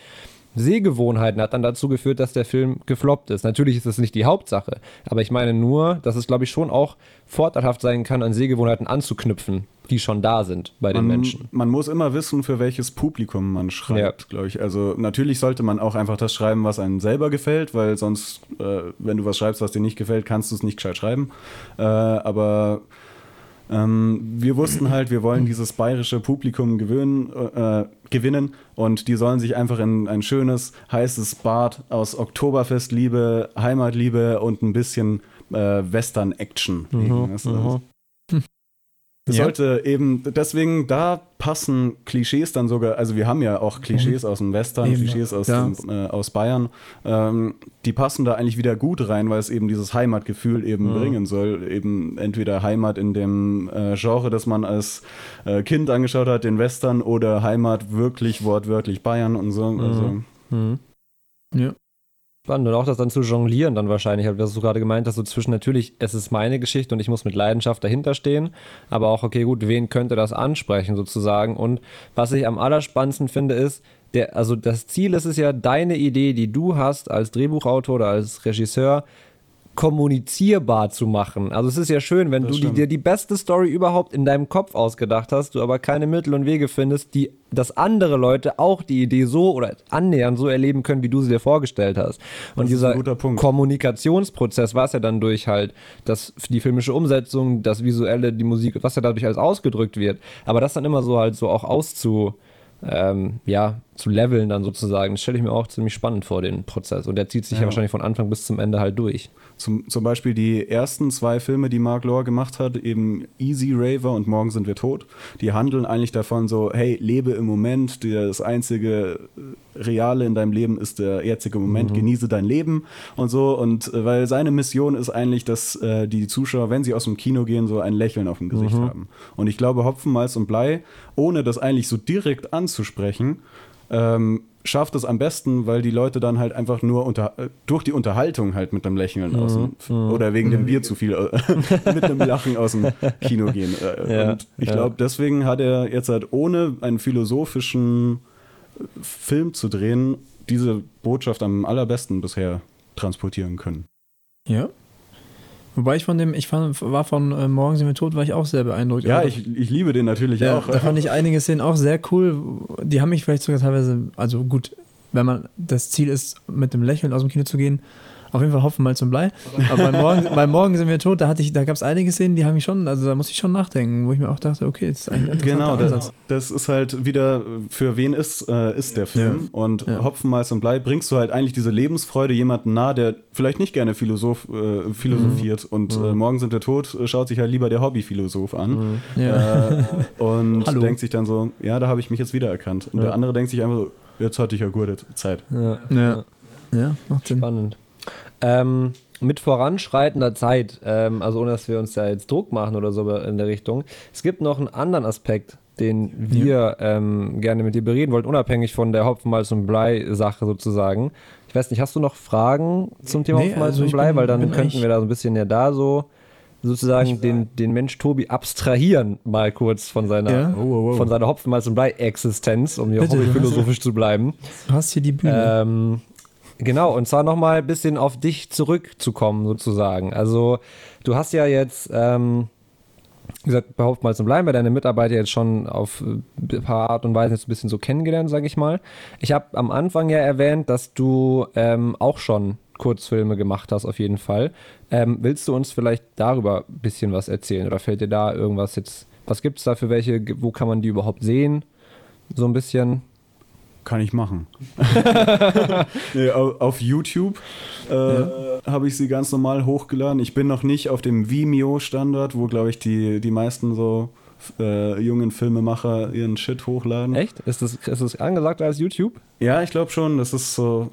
Sehgewohnheiten hat dann dazu geführt, dass der Film gefloppt ist. Natürlich ist das nicht die Hauptsache, aber ich meine nur, dass es, glaube ich, schon auch vorteilhaft sein kann, an Sehgewohnheiten anzuknüpfen, die schon da sind bei den man, Menschen. man muss immer wissen, für welches Publikum man schreibt, Ja. glaube ich. Also natürlich sollte man auch einfach das schreiben, was einem selber gefällt, weil sonst, äh, wenn du was schreibst, was dir nicht gefällt, kannst du es nicht gescheit schreiben. Äh, aber ähm, wir wussten halt, wir wollen dieses bayerische Publikum gewöhnen, äh, gewinnen und die sollen sich einfach in ein schönes, heißes Bad aus Oktoberfestliebe, Heimatliebe und ein bisschen äh, Western-Action legen. Das, das Ja. sollte eben, deswegen, da passen Klischees dann sogar, also wir haben ja auch Klischees aus dem Western, Eben, Klischees aus, ja. dem, äh, aus Bayern, ähm, die passen da eigentlich wieder gut rein, weil es eben dieses Heimatgefühl eben bringen soll. Eben entweder Heimat in dem äh, Genre, das man als äh, Kind angeschaut hat, den Western, oder Heimat wirklich wortwörtlich Bayern und so. Also, Mhm. Ja. Spannend und auch das dann zu jonglieren dann wahrscheinlich, halt, was du gerade gemeint hast, so zwischen natürlich, es ist meine Geschichte und ich muss mit Leidenschaft dahinter stehen, aber auch, okay, gut, wen könnte das ansprechen sozusagen? Und was ich am allerspannendsten finde ist, der, also das Ziel ist es ja, deine Idee, die du hast als Drehbuchautor oder als Regisseur, kommunizierbar zu machen. Also es ist ja schön, wenn Das du stimmt. dir die beste Story überhaupt in deinem Kopf ausgedacht hast, du aber keine Mittel und Wege findest, die, dass andere Leute auch die Idee so oder annähernd so erleben können, wie du sie dir vorgestellt hast. Und dieser. Kommunikationsprozess, was ja dann durch halt das, die filmische Umsetzung, das visuelle, die Musik, was ja dadurch alles ausgedrückt wird. Aber das dann immer so halt so auch auszu, ähm, ja, zu leveln dann sozusagen, das stelle ich mir auch ziemlich spannend vor, den Prozess. Und der zieht sich ja. Ja. wahrscheinlich von Anfang bis zum Ende halt durch. Zum, zum Beispiel die ersten zwei Filme, die Mark Lore gemacht hat, eben Easy Raver und Morgen sind wir tot, die handeln eigentlich davon so, hey, lebe im Moment, das einzige äh, Reale in deinem Leben ist der jetzige Moment, genieße dein Leben und so. Und äh, weil seine Mission ist eigentlich, dass äh, die Zuschauer, wenn sie aus dem Kino gehen, so ein Lächeln auf dem Gesicht haben. Und ich glaube, Hopfen, Malz und Blei, ohne das eigentlich so direkt anzusprechen, ähm, schafft es am besten, weil die Leute dann halt einfach nur unter, äh, durch die Unterhaltung halt mit einem Lächeln aus dem, oder wegen dem Bier zu viel äh, mit einem Lachen aus dem Kino gehen. Äh, Ja, und ich ja. glaube, deswegen hat er jetzt halt ohne einen philosophischen Film zu drehen, diese Botschaft am allerbesten bisher transportieren können. Ja. Wobei ich von dem, ich fand, war von äh, Morgen sind wir tot, war ich auch sehr beeindruckt. Ja, Aber ich, ich liebe den natürlich ja, auch. da fand ich einige Szenen auch sehr cool. Die haben mich vielleicht sogar teilweise, also gut, wenn man das Ziel ist, mit dem Lächeln aus dem Kino zu gehen, auf jeden Fall hoffen mal zum Blei. Aber bei morgen, bei morgen sind wir tot, da hatte ich, da gab es einige Szenen, die haben mich schon, also da muss ich schon nachdenken, wo ich mir auch dachte, okay, das ist ein Genau, das, das ist halt wieder, für wen ist, äh, ist der Film. Und Ja. Hopfen, Malz und Blei bringst du halt eigentlich diese Lebensfreude jemanden nahe, der vielleicht nicht gerne Philosoph, äh, philosophiert. Und äh, morgen sind wir tot, äh, schaut sich halt lieber der Hobbyphilosoph an. Ja. Äh, und Hallo. denkt sich dann so, ja, da habe ich mich jetzt wiedererkannt. Und der andere denkt sich einfach so, jetzt hatte ich ja gute Zeit. Ja. ja. ja, macht Sinn. Spannend. Ähm, mit voranschreitender Zeit, ähm, also ohne dass wir uns da jetzt Druck machen oder so in der Richtung, es gibt noch einen anderen Aspekt, den wir ähm, gerne mit dir bereden wollten, unabhängig von der Hopfen, Malz und Blei-Sache sozusagen. Ich weiß nicht, hast du noch Fragen zum Thema Nee, Hopfen, Malz also und Blei? bin- Weil dann könnten wir da so ein bisschen ja da so sozusagen den, den Mensch Tobi abstrahieren, mal kurz von seiner, Ja? von seiner Hopfen, Malz und Blei-Existenz, um hier Bitte, hobbyphilosophisch zu bleiben. Du hast hier die Bühne. Ähm, genau, und zwar nochmal ein bisschen auf dich zurückzukommen, sozusagen. Also, du hast ja jetzt ähm, wie gesagt, behaupten mal zu bleiben, weil deine Mitarbeiter jetzt schon auf äh, ein paar Art und Weise jetzt ein bisschen so kennengelernt, sage ich mal. Ich habe am Anfang ja erwähnt, dass du ähm, auch schon Kurzfilme gemacht hast, auf jeden Fall. Ähm, willst du uns vielleicht darüber ein bisschen was erzählen oder fällt dir da irgendwas jetzt, was gibt es da für welche, wo kann man die überhaupt sehen? So ein bisschen. Kann ich machen. nee, auf, YouTube äh, habe ich sie ganz normal hochgeladen. Ich bin noch nicht auf dem Vimeo-Standard, wo, glaube ich, die, die meisten so äh, jungen Filmemacher ihren Shit hochladen. Echt? Ist das, ist das angesagt als YouTube? Ja, ich glaube schon. Das ist so,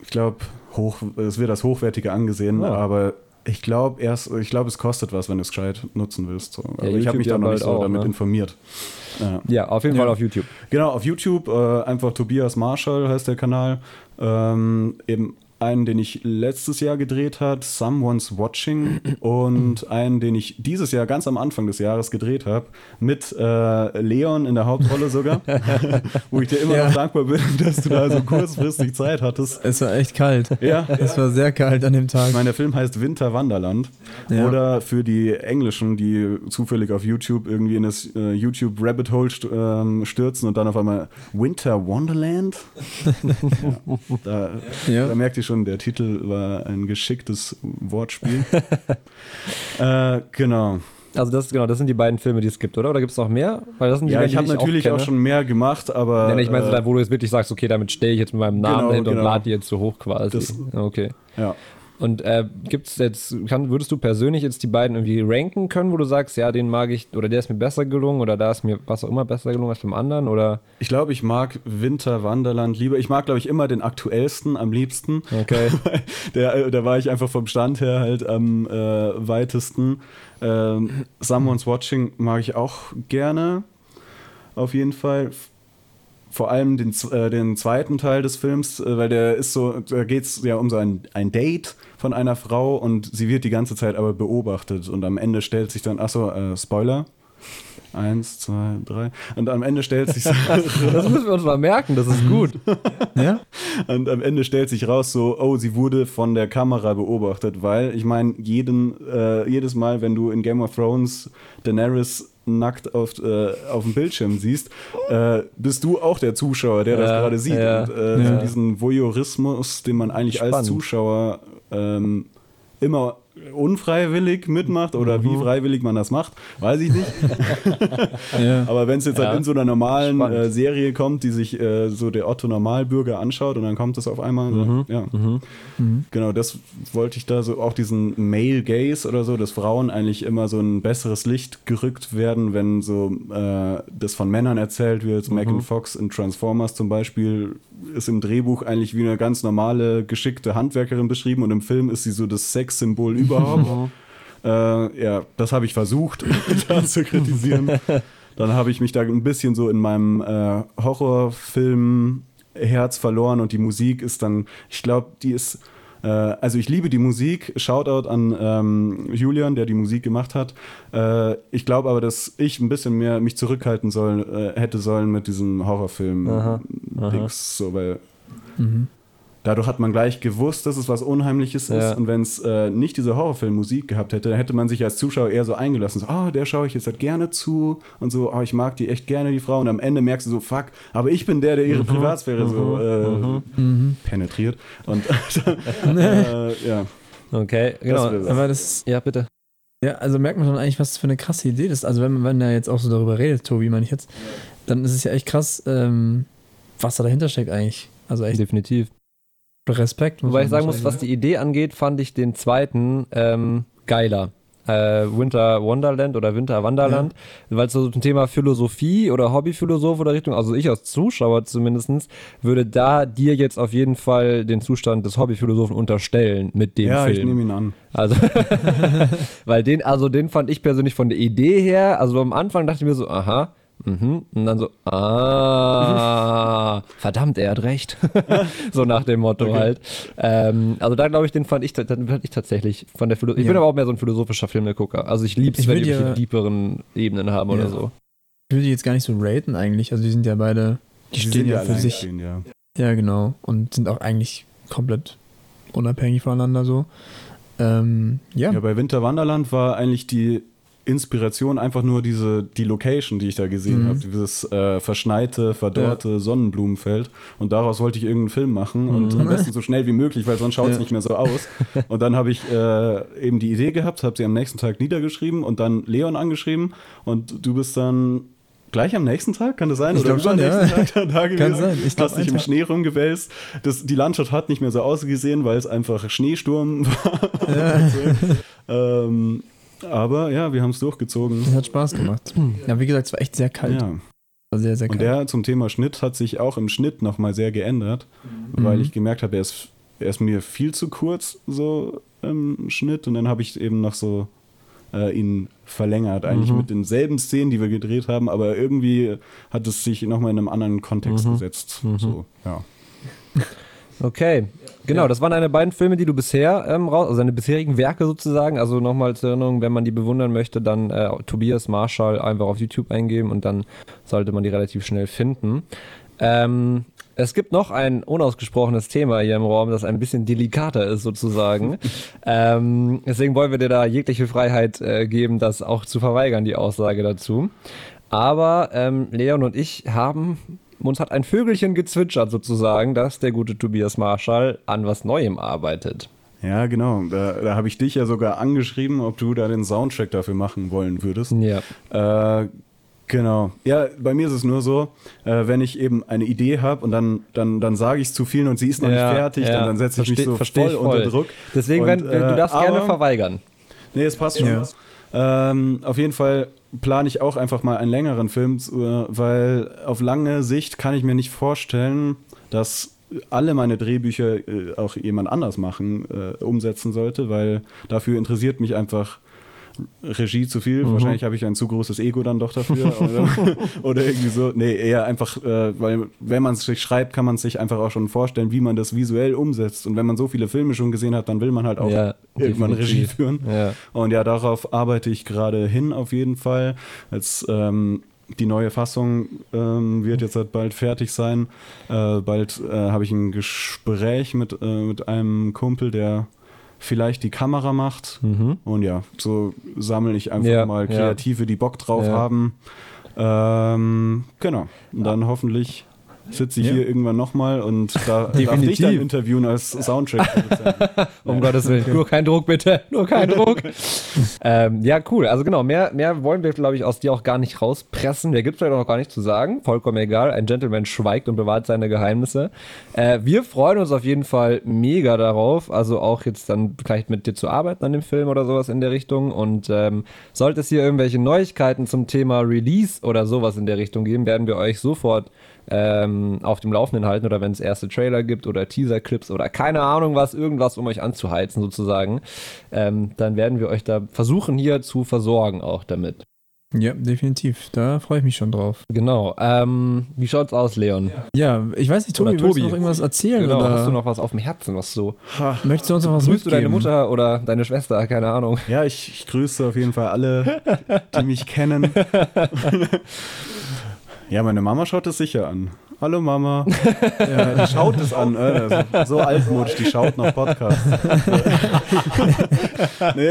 ich glaube, hoch, es wird als hochwertiger angesehen, Ja. aber ich glaube erst, ich glaube, es kostet was, wenn du es gescheit nutzen willst. So. Aber ich habe mich ja da noch nicht so auch, damit ne? informiert. Ja. Ja, auf jeden Ja. Fall auf YouTube. Genau, auf YouTube äh, einfach Tobias Marshall heißt der Kanal. Ähm, eben einen, den ich letztes Jahr gedreht hat, Someone's Watching und einen, den ich dieses Jahr ganz am Anfang des Jahres gedreht habe, mit äh, Leon in der Hauptrolle sogar, wo ich dir immer Ja. noch dankbar bin, dass du da so kurzfristig Zeit hattest. Es war echt kalt. Ja, Es war sehr kalt an dem Tag. ich meine, der Film heißt Winter Wanderland. Ja. Oder für die Englischen, die zufällig auf YouTube irgendwie in das äh, YouTube Rabbit Hole st ähm, stürzen und dann auf einmal Winter Wonderland. ja, da, da merkt ihr schon, der Titel war ein geschicktes Wortspiel. äh, genau. Also das genau, das sind die beiden Filme, die es gibt, oder? Oder gibt es noch mehr? Weil das sind die Ja, beiden, ich habe natürlich auch, kenne. schon mehr gemacht, aber. Nein, ich meine, äh, wo du jetzt wirklich sagst, okay, damit stehe ich jetzt mit meinem Namen Genau, dahinter und genau. lade die jetzt so hoch quasi. Das- okay. ja. Und äh, gibt's jetzt, kann, würdest du persönlich jetzt die beiden irgendwie ranken können, wo du sagst, ja, den mag ich, oder der ist mir besser gelungen, oder da ist mir was auch immer besser gelungen als beim anderen, oder? Ich glaube, ich mag Winter Wanderland lieber. Ich mag, glaube ich, immer den aktuellsten am liebsten. Okay. Der, äh, da war ich einfach vom Stand her halt am äh, weitesten. Ähm, Someone's Watching mag ich auch gerne. Auf jeden Fall. Vor allem den, äh, den zweiten Teil des Films, äh, weil der ist so, da geht es ja um so ein, ein Date von einer Frau und sie wird die ganze Zeit aber beobachtet und am Ende stellt sich dann, achso, äh, Spoiler. Eins, zwei, drei. Und am Ende stellt sich Das müssen wir uns mal merken, das ist gut. Ja? Und am Ende stellt sich raus, so, oh, sie wurde von der Kamera beobachtet, weil ich meine, jeden, äh, jedes Mal, wenn du in Game of Thrones Daenerys nackt auf, äh, auf dem Bildschirm siehst, äh, bist du auch der Zuschauer, der das Ja, gerade sieht. ja, und äh, ja. so diesen Voyeurismus, den man eigentlich als Spannend. Zuschauer ähm, immer unfreiwillig mitmacht oder Mhm. wie freiwillig man das macht, weiß ich nicht. Ja. Aber wenn es jetzt Ja. halt in so einer normalen äh, Serie kommt, die sich äh, so der Otto Normalbürger anschaut und dann kommt das auf einmal, Mhm. ja. Genau, das wollte ich da so, auch diesen Male Gaze oder so, dass Frauen eigentlich immer so ein besseres Licht gerückt werden, wenn so äh, das von Männern erzählt wird. Megan Fox in Transformers zum Beispiel ist im Drehbuch eigentlich wie eine ganz normale, geschickte Handwerkerin beschrieben und im Film ist sie so das Sexsymbol überhaupt. Äh, ja, das habe ich versucht, da zu kritisieren. Dann habe ich mich da ein bisschen so in meinem äh, Horrorfilm Herz verloren und die Musik ist dann, ich glaube, die ist, äh, also ich liebe die Musik. Shoutout an ähm, Julian, der die Musik gemacht hat. Äh, ich glaube aber, dass ich ein bisschen mehr mich zurückhalten soll, äh, hätte sollen mit diesem Horrorfilm Aha, Dings, so weil Mhm. Dadurch hat man gleich gewusst, dass es was Unheimliches Ja. ist. Und wenn es äh, nicht diese Horrorfilm-Musik gehabt hätte, dann hätte man sich als Zuschauer eher so eingelassen. So, oh, der schaue ich jetzt halt gerne zu. Und so, oh, ich mag die echt gerne, die Frau. Und am Ende merkst du so, fuck, aber ich bin der, der ihre Privatsphäre so äh, Mhm. penetriert. Und äh, ja. Okay, genau. wäre- Aber das ist, ja, bitte. ja, also merkt man schon eigentlich, was für eine krasse Idee das ist. Also wenn man, wenn er jetzt auch so darüber redet, Tobi, meine ich jetzt, dann ist es ja echt krass, ähm, was da dahinter steckt eigentlich. Also echt Definitiv. Respekt. muss Wobei ich sagen muss, was die Idee angeht, fand ich den zweiten ähm, geiler. Äh, Winter Wonderland oder Winter Wanderland, weil es so ein Thema Philosophie oder Hobbyphilosoph oder Richtung, also ich als Zuschauer zumindest, würde da dir jetzt auf jeden Fall den Zustand des Hobbyphilosophen unterstellen mit dem ja, ich Film. nehme ihn an. Also, weil den, also den fand ich persönlich von der Idee her, also am Anfang dachte ich mir so, aha, mhm, und dann so, ah, verdammt, er hat recht. so nach dem Motto halt. Ähm, also da glaube ich, den fand ich, den fand ich tatsächlich von der Philosophie. Ich Ja. bin aber auch mehr so ein philosophischer Filmegucker. Also ich liebe es, wenn die wirklich tieferen Ebenen haben oder Ja. so. Ich würde die jetzt gar nicht so raten eigentlich. Also die sind ja beide, die Sie stehen ja für sich. stehen, ja. Ja, genau. Und sind auch eigentlich komplett unabhängig voneinander so. Ähm, ja. Ja, bei Winter Wanderland war eigentlich die Inspiration einfach nur diese, die Location, die ich da gesehen Mhm. habe. Dieses äh, verschneite, verdorrte Sonnenblumenfeld. Und daraus wollte ich irgendeinen Film machen und Mhm. am besten so schnell wie möglich, weil sonst schaut es Ja. nicht mehr so aus. Und dann habe ich äh, eben die Idee gehabt, habe sie am nächsten Tag niedergeschrieben und dann Leon angeschrieben. Und du bist dann gleich am nächsten Tag, kann das sein? Ich glaub schon, übernächsten ja. Tag dann da gewesen? sein. Ich Hast dich im Tag. Schnee rumgewälzt. Das, die Landschaft hat nicht mehr so ausgesehen, weil es einfach Schneesturm war. ähm, aber ja, wir haben es durchgezogen. Das hat Spaß gemacht. Ja, wie gesagt, es war echt sehr kalt. Ja. War sehr, sehr Und kalt. der zum Thema Schnitt hat sich auch im Schnitt nochmal sehr geändert, weil Mhm. ich gemerkt habe, er ist, er ist mir viel zu kurz so im Schnitt und dann habe ich eben noch so äh, ihn verlängert, eigentlich Mhm. mit denselben Szenen, die wir gedreht haben, aber irgendwie hat es sich nochmal in einem anderen Kontext Mhm. gesetzt. Mhm. So, ja. Okay, genau, Ja. das waren deine beiden Filme, die du bisher ähm, raus, also deine bisherigen Werke sozusagen. Also nochmal zur Erinnerung, wenn man die bewundern möchte, dann äh, Tobias Marshall einfach auf YouTube eingeben und dann sollte man die relativ schnell finden. Ähm, es gibt noch ein unausgesprochenes Thema hier im Raum, das ein bisschen delikater ist sozusagen. ähm, deswegen wollen wir dir da jegliche Freiheit äh, geben, das auch zu verweigern, die Aussage dazu. Aber ähm, Leon und ich haben, uns hat ein Vögelchen gezwitschert sozusagen, dass der gute Tobias Marschall an was Neuem arbeitet. Ja, genau. Da, da habe ich dich ja sogar angeschrieben, ob du da den Soundtrack dafür machen wollen würdest. Ja. Äh, genau. Ja, bei mir ist es nur so, äh, wenn ich eben eine Idee habe und dann, dann, dann sage ich es zu vielen und sie ist noch Ja, nicht fertig, ja. dann, dann setze ich mich Versteh- so voll, voll. unter Druck. Deswegen, Und, wenn, du äh, darfst gerne aber- verweigern. Nee, es passt schon. Ja. Ähm, auf jeden Fall plane ich auch einfach mal einen längeren Film, äh, weil auf lange Sicht kann ich mir nicht vorstellen, dass alle meine Drehbücher äh, auch jemand anders machen, äh, umsetzen sollte, weil dafür interessiert mich einfach Regie zu viel. Mhm. Wahrscheinlich habe ich ein zu großes Ego dann doch dafür. oder, oder irgendwie so. Nee, eher einfach, äh, weil wenn man es sich schreibt, kann man sich einfach auch schon vorstellen, wie man das visuell umsetzt. Und wenn man so viele Filme schon gesehen hat, dann will man halt auch Ja, irgendwann definitiv. Regie führen. Ja. Und ja, darauf arbeite ich gerade hin auf jeden Fall. Als ähm, die neue Fassung ähm, wird jetzt halt bald fertig sein. Äh, bald äh, habe ich ein Gespräch mit, äh, mit einem Kumpel, der vielleicht die Kamera macht. Mhm. Und ja, so sammle ich einfach Ja, mal ja. Kreative, die Bock drauf Ja. haben. Ähm, genau. Und dann hoffentlich sitze ich Ja. hier irgendwann nochmal und da darf ich dann interviewen als Soundtrack. Um Gottes Willen. Nur kein Druck, bitte. Nur kein Druck. ähm, ja, cool. Also genau, mehr, mehr wollen wir, glaube ich, aus dir auch gar nicht rauspressen. Mehr gibt es vielleicht auch noch gar nicht zu sagen. Vollkommen egal. Ein Gentleman schweigt und bewahrt seine Geheimnisse. Äh, wir freuen uns auf jeden Fall mega darauf. Also auch jetzt dann vielleicht mit dir zu arbeiten an dem Film oder sowas in der Richtung. Und ähm, sollte es hier irgendwelche Neuigkeiten zum Thema Release oder sowas in der Richtung geben, werden wir euch sofort ähm, auf dem Laufenden halten oder wenn es erste Trailer gibt oder Teaser-Clips oder keine Ahnung was, irgendwas, um euch anzuheizen sozusagen, ähm, dann werden wir euch da versuchen hier zu versorgen auch damit. Ja, definitiv. Da freue ich mich schon drauf. Genau. Ähm, wie schaut's aus, Leon? Ja, ich weiß nicht, Tobi, Oder willst Tobi. du noch irgendwas erzählen? Genau, oder hast du noch was auf dem Herzen, was so? möchtest du uns noch was Grüßt du deine? Mutter oder deine Schwester, keine Ahnung. Ja, ich, ich grüße auf jeden Fall alle, die mich kennen. Ja, meine Mama schaut es sicher an. Hallo Mama. Ja, Die schaut es an. Äh, so altmodisch, die schaut noch Podcasts. nee.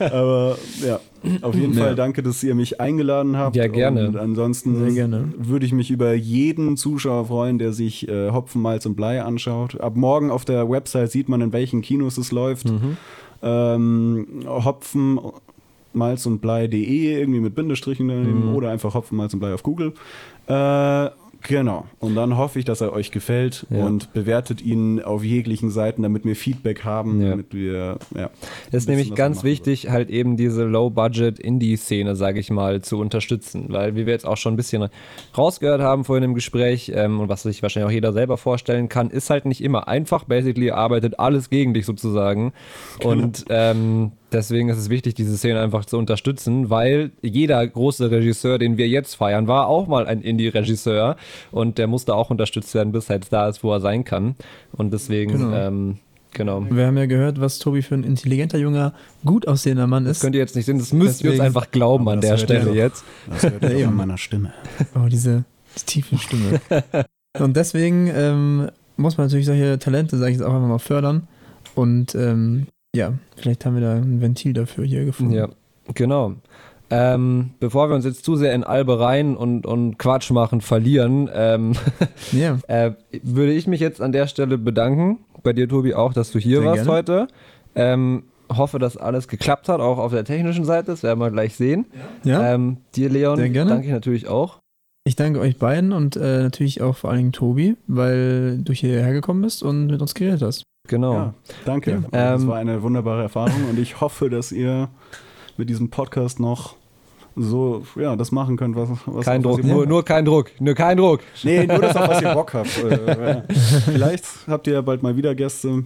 Aber ja, auf jeden Ja. Fall danke, dass ihr mich eingeladen habt. Ja, gerne. Und ansonsten Sehr gerne. würde ich mich über jeden Zuschauer freuen, der sich äh, Hopfen, Malz und Blei anschaut. Ab morgen auf der Website sieht man, in welchen Kinos es läuft. Mhm. Ähm, Hopfen, Malz und Blei.de, irgendwie mit Bindestrichen daneben Mhm. oder einfach Hopfen, Malz und Blei auf Google. Äh, genau. Und dann hoffe ich, dass er euch gefällt Ja. und bewertet ihn auf jeglichen Seiten, damit wir Feedback haben, Ja. damit wir, ja. ist nämlich ganz wichtig, halt eben diese Low-Budget-Indie-Szene, sage ich mal, zu unterstützen. Weil, wie wir jetzt auch schon ein bisschen rausgehört haben vorhin im Gespräch ähm, und was sich wahrscheinlich auch jeder selber vorstellen kann, ist halt nicht immer einfach. Basically arbeitet alles gegen dich sozusagen. Und ähm, deswegen ist es wichtig, diese Szene einfach zu unterstützen, weil jeder große Regisseur, den wir jetzt feiern, war auch mal ein Indie-Regisseur und der musste auch unterstützt werden, bis er jetzt da ist, wo er sein kann. Und deswegen, Genau. ähm, genau. Wir haben ja gehört, was Tobi für ein intelligenter, junger, gut aussehender Mann Das ist. könnt ihr jetzt nicht sehen, das müsst ihr uns Deswegen- einfach glauben an das der Stelle doch. jetzt. Das hört ihr an meiner Stimme. Oh, diese, diese tiefe Stimme. Und deswegen ähm, muss man natürlich solche Talente, sage ich jetzt auch einfach mal, fördern. Und ähm, ja, vielleicht haben wir da ein Ventil dafür hier gefunden. Ja. Genau. Ähm, bevor wir uns jetzt zu sehr in Albereien und, und Quatsch machen verlieren, ähm, Ja. äh, würde ich mich jetzt an der Stelle bedanken. Bei dir, Tobi, auch, dass du hier Sehr warst gerne. heute. Ähm, hoffe, dass alles geklappt hat, auch auf der technischen Seite. Das werden wir gleich sehen. Ja. Ähm, dir, Leon, danke ich natürlich auch. Ich danke euch beiden und äh, natürlich auch vor allen Dingen Tobi, weil du hierher gekommen bist und mit uns geredet hast. Genau. Ja, danke. Ja. das Ähm, war eine wunderbare Erfahrung und ich hoffe, dass ihr mit diesem Podcast noch so, ja, das machen könnt, was, was Kein was Druck, ihr nur, nur kein Druck, nur kein Druck. Nee, nur das, auf was ihr Bock habt. Äh, Vielleicht habt ihr ja bald mal wieder Gäste.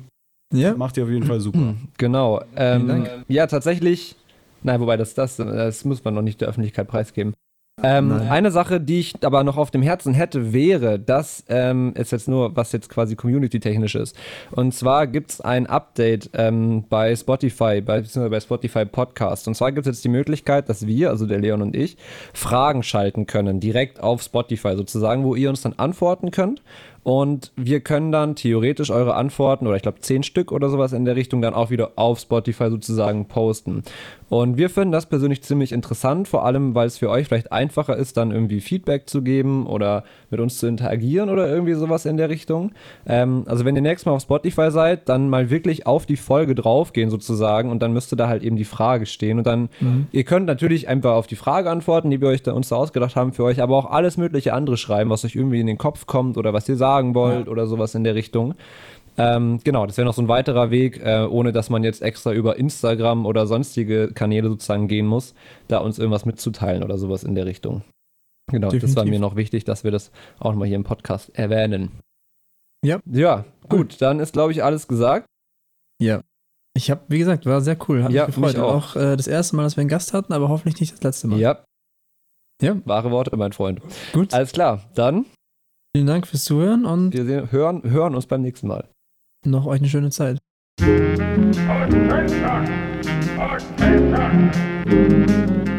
Ja. Macht ihr auf jeden Fall super. Genau. Ähm, ja, tatsächlich. Nein, wobei das, das, das muss man noch nicht der Öffentlichkeit preisgeben. Ähm, eine Sache, die ich aber noch auf dem Herzen hätte, wäre, das ähm, ist jetzt nur, was jetzt quasi community-technisch ist. Und zwar gibt es ein Update ähm, bei Spotify, bei, beziehungsweise bei Spotify Podcast. Und zwar gibt es jetzt die Möglichkeit, dass wir, also der Leon und ich, Fragen schalten können, direkt auf Spotify sozusagen, wo ihr uns dann antworten könnt. Und wir können dann theoretisch eure Antworten, oder ich glaube zehn Stück oder sowas in der Richtung, dann auch wieder auf Spotify sozusagen posten. Und wir finden das persönlich ziemlich interessant, vor allem, weil es für euch vielleicht einfacher ist, dann irgendwie Feedback zu geben oder mit uns zu interagieren oder irgendwie sowas in der Richtung. Ähm, also wenn ihr nächstes Mal auf Spotify seid, dann mal wirklich auf die Folge draufgehen sozusagen und dann müsste da halt eben die Frage stehen. Und dann, ihr könnt natürlich einfach auf die Frage antworten, die wir euch da, uns da ausgedacht haben für euch, aber auch alles mögliche andere schreiben, was euch irgendwie in den Kopf kommt oder was ihr sagen wollt oder sowas in der Richtung. Ähm, genau, das wäre noch so ein weiterer Weg, äh, ohne dass man jetzt extra über Instagram oder sonstige Kanäle sozusagen gehen muss, da uns irgendwas mitzuteilen oder sowas in der Richtung. Genau, das war Definitiv. mir noch wichtig, dass wir das auch nochmal hier im Podcast erwähnen. Ja. Ja, gut, dann ist, glaube ich, alles gesagt. Ja. Ich habe, wie gesagt, war sehr cool. Hat Ja, mich gefreut. mich auch. auch äh, das erste Mal, dass wir einen Gast hatten, aber hoffentlich nicht das letzte Mal. Ja. Ja. Wahre Worte, mein Freund. Gut. Alles klar, dann Vielen Dank fürs Zuhören und wir sehen, hören, hören uns beim nächsten Mal. Noch euch eine schöne Zeit. Attention!